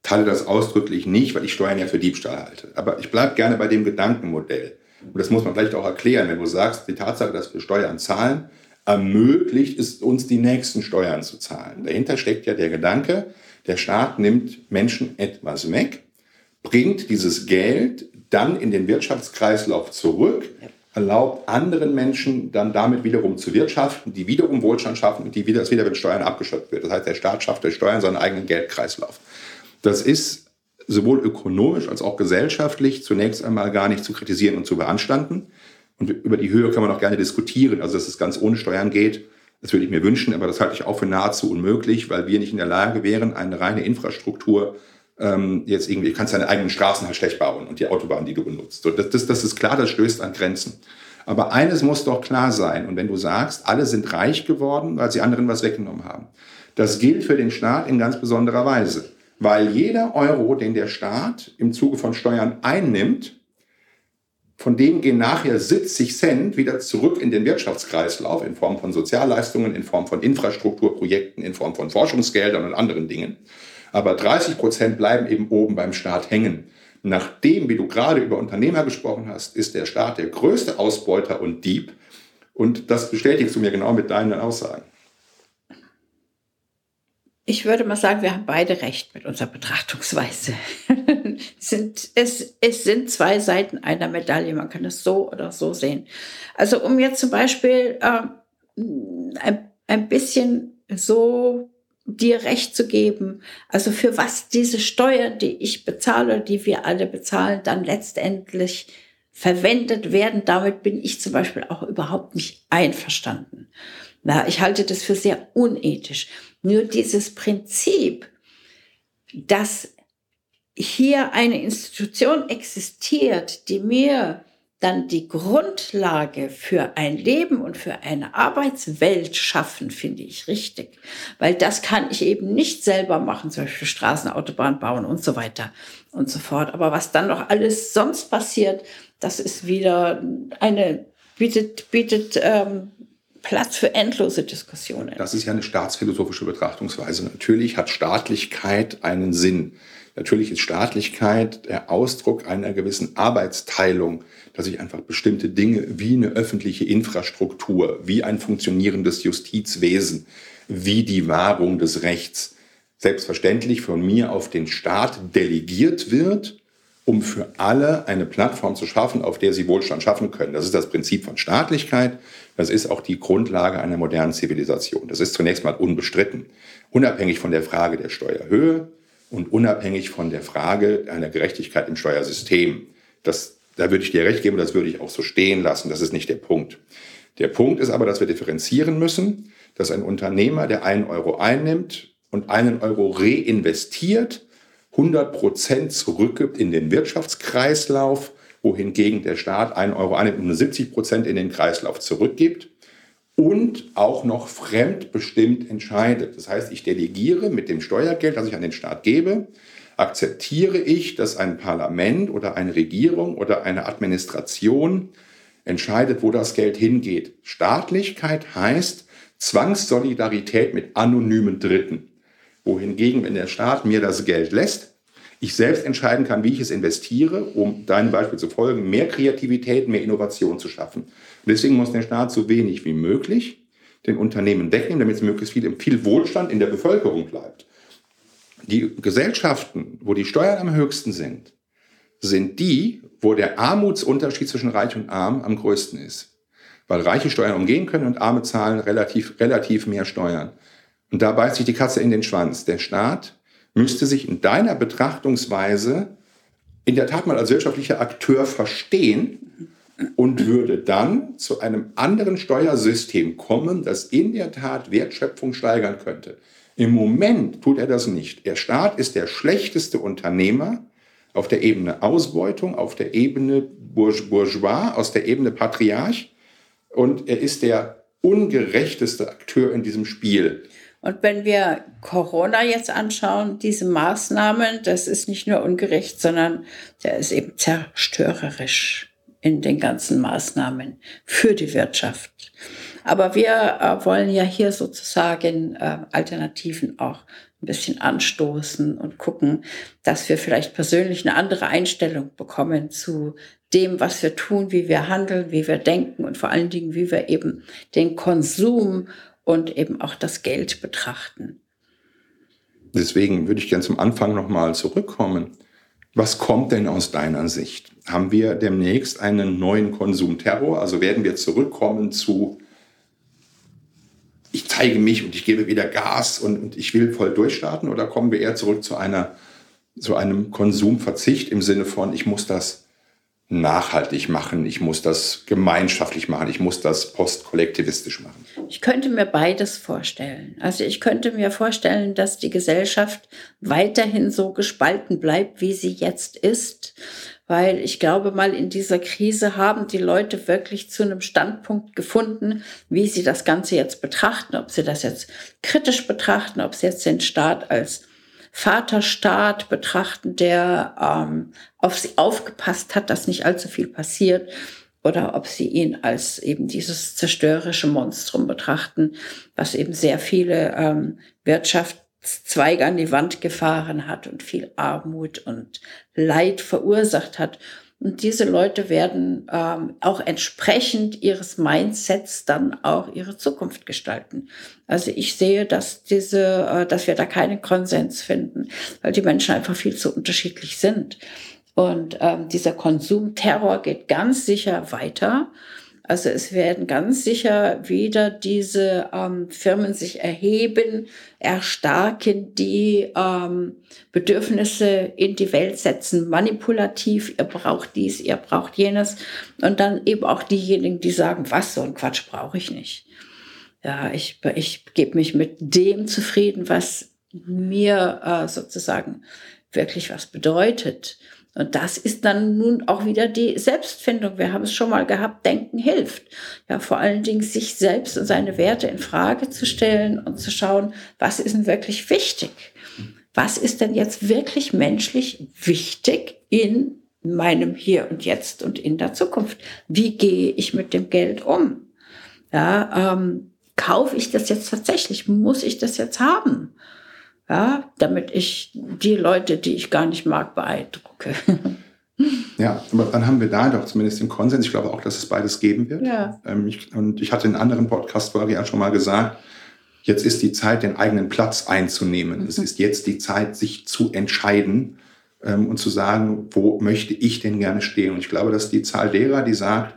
Teile das ausdrücklich nicht, weil ich Steuern ja für Diebstahl halte. Aber ich bleibe gerne bei dem Gedankenmodell. Und das muss man vielleicht auch erklären, wenn du sagst, die Tatsache, dass wir Steuern zahlen, ermöglicht es uns, die nächsten Steuern zu zahlen. Dahinter steckt ja der Gedanke, der Staat nimmt Menschen etwas weg bringt dieses Geld dann in den Wirtschaftskreislauf zurück, erlaubt anderen Menschen dann damit wiederum zu wirtschaften, die wiederum Wohlstand schaffen und die wieder, das wieder mit Steuern abgeschöpft wird. Das heißt, der Staat schafft durch Steuern seinen eigenen Geldkreislauf. Das ist sowohl ökonomisch als auch gesellschaftlich zunächst einmal gar nicht zu kritisieren und zu beanstanden. Und über die Höhe kann man auch gerne diskutieren. Also, dass es ganz ohne Steuern geht, das würde ich mir wünschen, aber das halte ich auch für nahezu unmöglich, weil wir nicht in der Lage wären, eine reine Infrastruktur ähm, jetzt irgendwie, du kannst deine eigenen Straßen halt schlecht bauen und die Autobahn, die du benutzt. So, das, das, das ist klar, das stößt an Grenzen. Aber eines muss doch klar sein, und wenn du sagst, alle sind reich geworden, weil sie anderen was weggenommen haben, das gilt für den Staat in ganz besonderer Weise. Weil jeder Euro, den der Staat im Zuge von Steuern einnimmt, von dem gehen nachher 70 Cent wieder zurück in den Wirtschaftskreislauf in Form von Sozialleistungen, in Form von Infrastrukturprojekten, in Form von Forschungsgeldern und anderen Dingen. Aber 30 Prozent bleiben eben oben beim Staat hängen. Nachdem, wie du gerade über Unternehmer gesprochen hast, ist der Staat der größte Ausbeuter und Dieb. Und das bestätigst du mir genau mit deinen Aussagen. Ich würde mal sagen, wir haben beide recht mit unserer Betrachtungsweise. sind, es, es sind zwei Seiten einer Medaille. Man kann es so oder so sehen. Also um jetzt zum Beispiel äh, ein, ein bisschen so dir recht zu geben, also für was diese Steuern, die ich bezahle, die wir alle bezahlen, dann letztendlich verwendet werden. Damit bin ich zum Beispiel auch überhaupt nicht einverstanden. Na, ich halte das für sehr unethisch. Nur dieses Prinzip, dass hier eine Institution existiert, die mir dann die Grundlage für ein Leben und für eine Arbeitswelt schaffen, finde ich richtig. Weil das kann ich eben nicht selber machen, zum Beispiel Straßen, Autobahn bauen und so weiter und so fort. Aber was dann noch alles sonst passiert, das ist wieder eine, bietet, bietet ähm, Platz für endlose Diskussionen. Das ist ja eine staatsphilosophische Betrachtungsweise. Natürlich hat Staatlichkeit einen Sinn. Natürlich ist Staatlichkeit der Ausdruck einer gewissen Arbeitsteilung, dass ich einfach bestimmte Dinge wie eine öffentliche Infrastruktur, wie ein funktionierendes Justizwesen, wie die Wahrung des Rechts selbstverständlich von mir auf den Staat delegiert wird, um für alle eine Plattform zu schaffen, auf der sie Wohlstand schaffen können. Das ist das Prinzip von Staatlichkeit. Das ist auch die Grundlage einer modernen Zivilisation. Das ist zunächst mal unbestritten. Unabhängig von der Frage der Steuerhöhe, und unabhängig von der Frage einer Gerechtigkeit im Steuersystem. Das, da würde ich dir recht geben, das würde ich auch so stehen lassen. Das ist nicht der Punkt. Der Punkt ist aber, dass wir differenzieren müssen, dass ein Unternehmer, der einen Euro einnimmt und einen Euro reinvestiert, 100 Prozent zurückgibt in den Wirtschaftskreislauf, wohingegen der Staat einen Euro einnimmt und nur 70 Prozent in den Kreislauf zurückgibt und auch noch fremdbestimmt entscheidet. Das heißt, ich delegiere mit dem Steuergeld, das ich an den Staat gebe, akzeptiere ich, dass ein Parlament oder eine Regierung oder eine Administration entscheidet, wo das Geld hingeht. Staatlichkeit heißt Zwangssolidarität mit anonymen Dritten. Wohingegen, wenn der Staat mir das Geld lässt, ich selbst entscheiden kann, wie ich es investiere, um deinem Beispiel zu folgen, mehr Kreativität, mehr Innovation zu schaffen. Deswegen muss der Staat so wenig wie möglich den Unternehmen wegnehmen, damit es möglichst viel, viel Wohlstand in der Bevölkerung bleibt. Die Gesellschaften, wo die Steuern am höchsten sind, sind die, wo der Armutsunterschied zwischen Reich und Arm am größten ist. Weil Reiche Steuern umgehen können und Arme zahlen relativ, relativ mehr Steuern. Und da beißt sich die Katze in den Schwanz. Der Staat müsste sich in deiner Betrachtungsweise in der Tat mal als wirtschaftlicher Akteur verstehen und würde dann zu einem anderen Steuersystem kommen, das in der Tat Wertschöpfung steigern könnte. Im Moment tut er das nicht. Der Staat ist der schlechteste Unternehmer auf der Ebene Ausbeutung, auf der Ebene Bourgeois, aus der Ebene Patriarch und er ist der ungerechteste Akteur in diesem Spiel. Und wenn wir Corona jetzt anschauen, diese Maßnahmen, das ist nicht nur ungerecht, sondern der ist eben zerstörerisch in den ganzen Maßnahmen für die Wirtschaft. Aber wir äh, wollen ja hier sozusagen äh, Alternativen auch ein bisschen anstoßen und gucken, dass wir vielleicht persönlich eine andere Einstellung bekommen zu dem, was wir tun, wie wir handeln, wie wir denken und vor allen Dingen, wie wir eben den Konsum und eben auch das Geld betrachten. Deswegen würde ich gerne zum Anfang nochmal zurückkommen. Was kommt denn aus deiner Sicht? Haben wir demnächst einen neuen Konsumterror? Also werden wir zurückkommen zu, ich zeige mich und ich gebe wieder Gas und, und ich will voll durchstarten? Oder kommen wir eher zurück zu, einer, zu einem Konsumverzicht im Sinne von, ich muss das nachhaltig machen, ich muss das gemeinschaftlich machen, ich muss das postkollektivistisch machen. Ich könnte mir beides vorstellen. Also ich könnte mir vorstellen, dass die Gesellschaft weiterhin so gespalten bleibt, wie sie jetzt ist, weil ich glaube mal in dieser Krise haben die Leute wirklich zu einem Standpunkt gefunden, wie sie das Ganze jetzt betrachten, ob sie das jetzt kritisch betrachten, ob sie jetzt den Staat als Vaterstaat betrachten, der ähm, auf sie aufgepasst hat, dass nicht allzu viel passiert, oder ob sie ihn als eben dieses zerstörerische Monstrum betrachten, was eben sehr viele ähm, Wirtschaftszweige an die Wand gefahren hat und viel Armut und Leid verursacht hat. Und diese Leute werden ähm, auch entsprechend ihres Mindsets dann auch ihre Zukunft gestalten. Also ich sehe, dass diese, äh, dass wir da keinen Konsens finden, weil die Menschen einfach viel zu unterschiedlich sind. Und ähm, dieser Konsumterror geht ganz sicher weiter. Also es werden ganz sicher wieder diese ähm, Firmen sich erheben, erstarken, die ähm, Bedürfnisse in die Welt setzen, manipulativ, ihr braucht dies, ihr braucht jenes. Und dann eben auch diejenigen, die sagen, was, so ein Quatsch brauche ich nicht. Ja, ich, ich gebe mich mit dem zufrieden, was mir äh, sozusagen wirklich was bedeutet. Und das ist dann nun auch wieder die Selbstfindung. Wir haben es schon mal gehabt, Denken hilft. Ja, vor allen Dingen sich selbst und seine Werte in Frage zu stellen und zu schauen, was ist denn wirklich wichtig? Was ist denn jetzt wirklich menschlich wichtig in meinem Hier und Jetzt und in der Zukunft? Wie gehe ich mit dem Geld um? Ja, ähm, kaufe ich das jetzt tatsächlich? Muss ich das jetzt haben? Ja, damit ich die Leute, die ich gar nicht mag, beeindrucke. Ja, aber dann haben wir da doch zumindest den Konsens. Ich glaube auch, dass es beides geben wird. Ja. Ähm, ich, und ich hatte in anderen Podcast-Folgen ja schon mal gesagt, jetzt ist die Zeit, den eigenen Platz einzunehmen. Mhm. Es ist jetzt die Zeit, sich zu entscheiden ähm, und zu sagen, wo möchte ich denn gerne stehen. Und ich glaube, dass die Zahl derer, die sagt,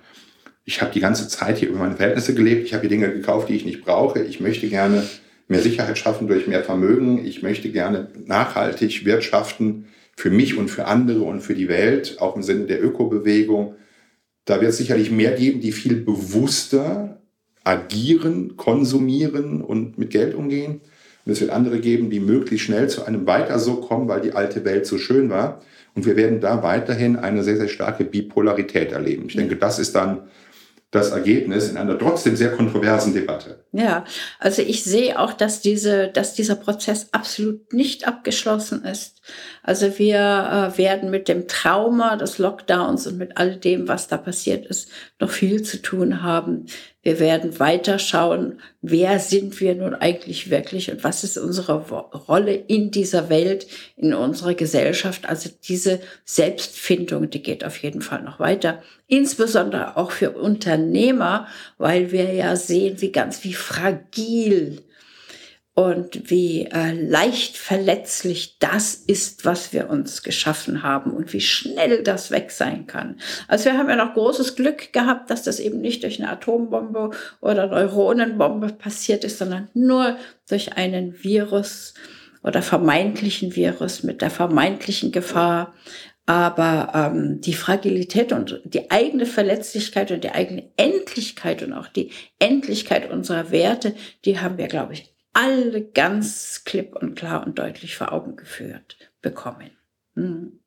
ich habe die ganze Zeit hier über meine Verhältnisse gelebt, ich habe hier Dinge gekauft, die ich nicht brauche, ich möchte gerne mehr Sicherheit schaffen durch mehr Vermögen. Ich möchte gerne nachhaltig wirtschaften für mich und für andere und für die Welt, auch im Sinne der Ökobewegung. Da wird es sicherlich mehr geben, die viel bewusster agieren, konsumieren und mit Geld umgehen. Und es wird andere geben, die möglichst schnell zu einem Weiter so kommen, weil die alte Welt so schön war. Und wir werden da weiterhin eine sehr, sehr starke Bipolarität erleben. Ich denke, das ist dann das Ergebnis in einer trotzdem sehr kontroversen Debatte. Ja, also ich sehe auch, dass diese, dass dieser Prozess absolut nicht abgeschlossen ist. Also wir äh, werden mit dem Trauma des Lockdowns und mit all dem, was da passiert ist, noch viel zu tun haben. Wir werden weiter schauen, wer sind wir nun eigentlich wirklich und was ist unsere Rolle in dieser Welt, in unserer Gesellschaft. Also diese Selbstfindung, die geht auf jeden Fall noch weiter. Insbesondere auch für Unternehmer, weil wir ja sehen, wie ganz, wie fragil und wie äh, leicht verletzlich das ist, was wir uns geschaffen haben und wie schnell das weg sein kann. Also wir haben ja noch großes Glück gehabt, dass das eben nicht durch eine Atombombe oder Neuronenbombe passiert ist, sondern nur durch einen Virus oder vermeintlichen Virus mit der vermeintlichen Gefahr, Aber ähm, die Fragilität und die eigene Verletzlichkeit und die eigene Endlichkeit und auch die Endlichkeit unserer Werte, die haben wir, glaube ich, alle ganz klipp und klar und deutlich vor Augen geführt bekommen. Hm.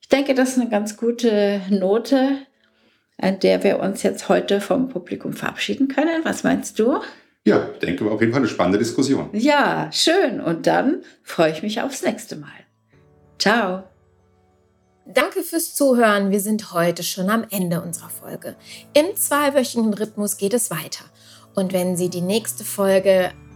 Ich denke, das ist eine ganz gute Note, an der wir uns jetzt heute vom Publikum verabschieden können. Was meinst du? Ja, ich denke, auf jeden Fall eine spannende Diskussion. Ja, schön. Und dann freue ich mich aufs nächste Mal. Ciao. Danke fürs Zuhören. Wir sind heute schon am Ende unserer Folge. Im zweiwöchigen Rhythmus geht es weiter. Und wenn Sie die nächste Folge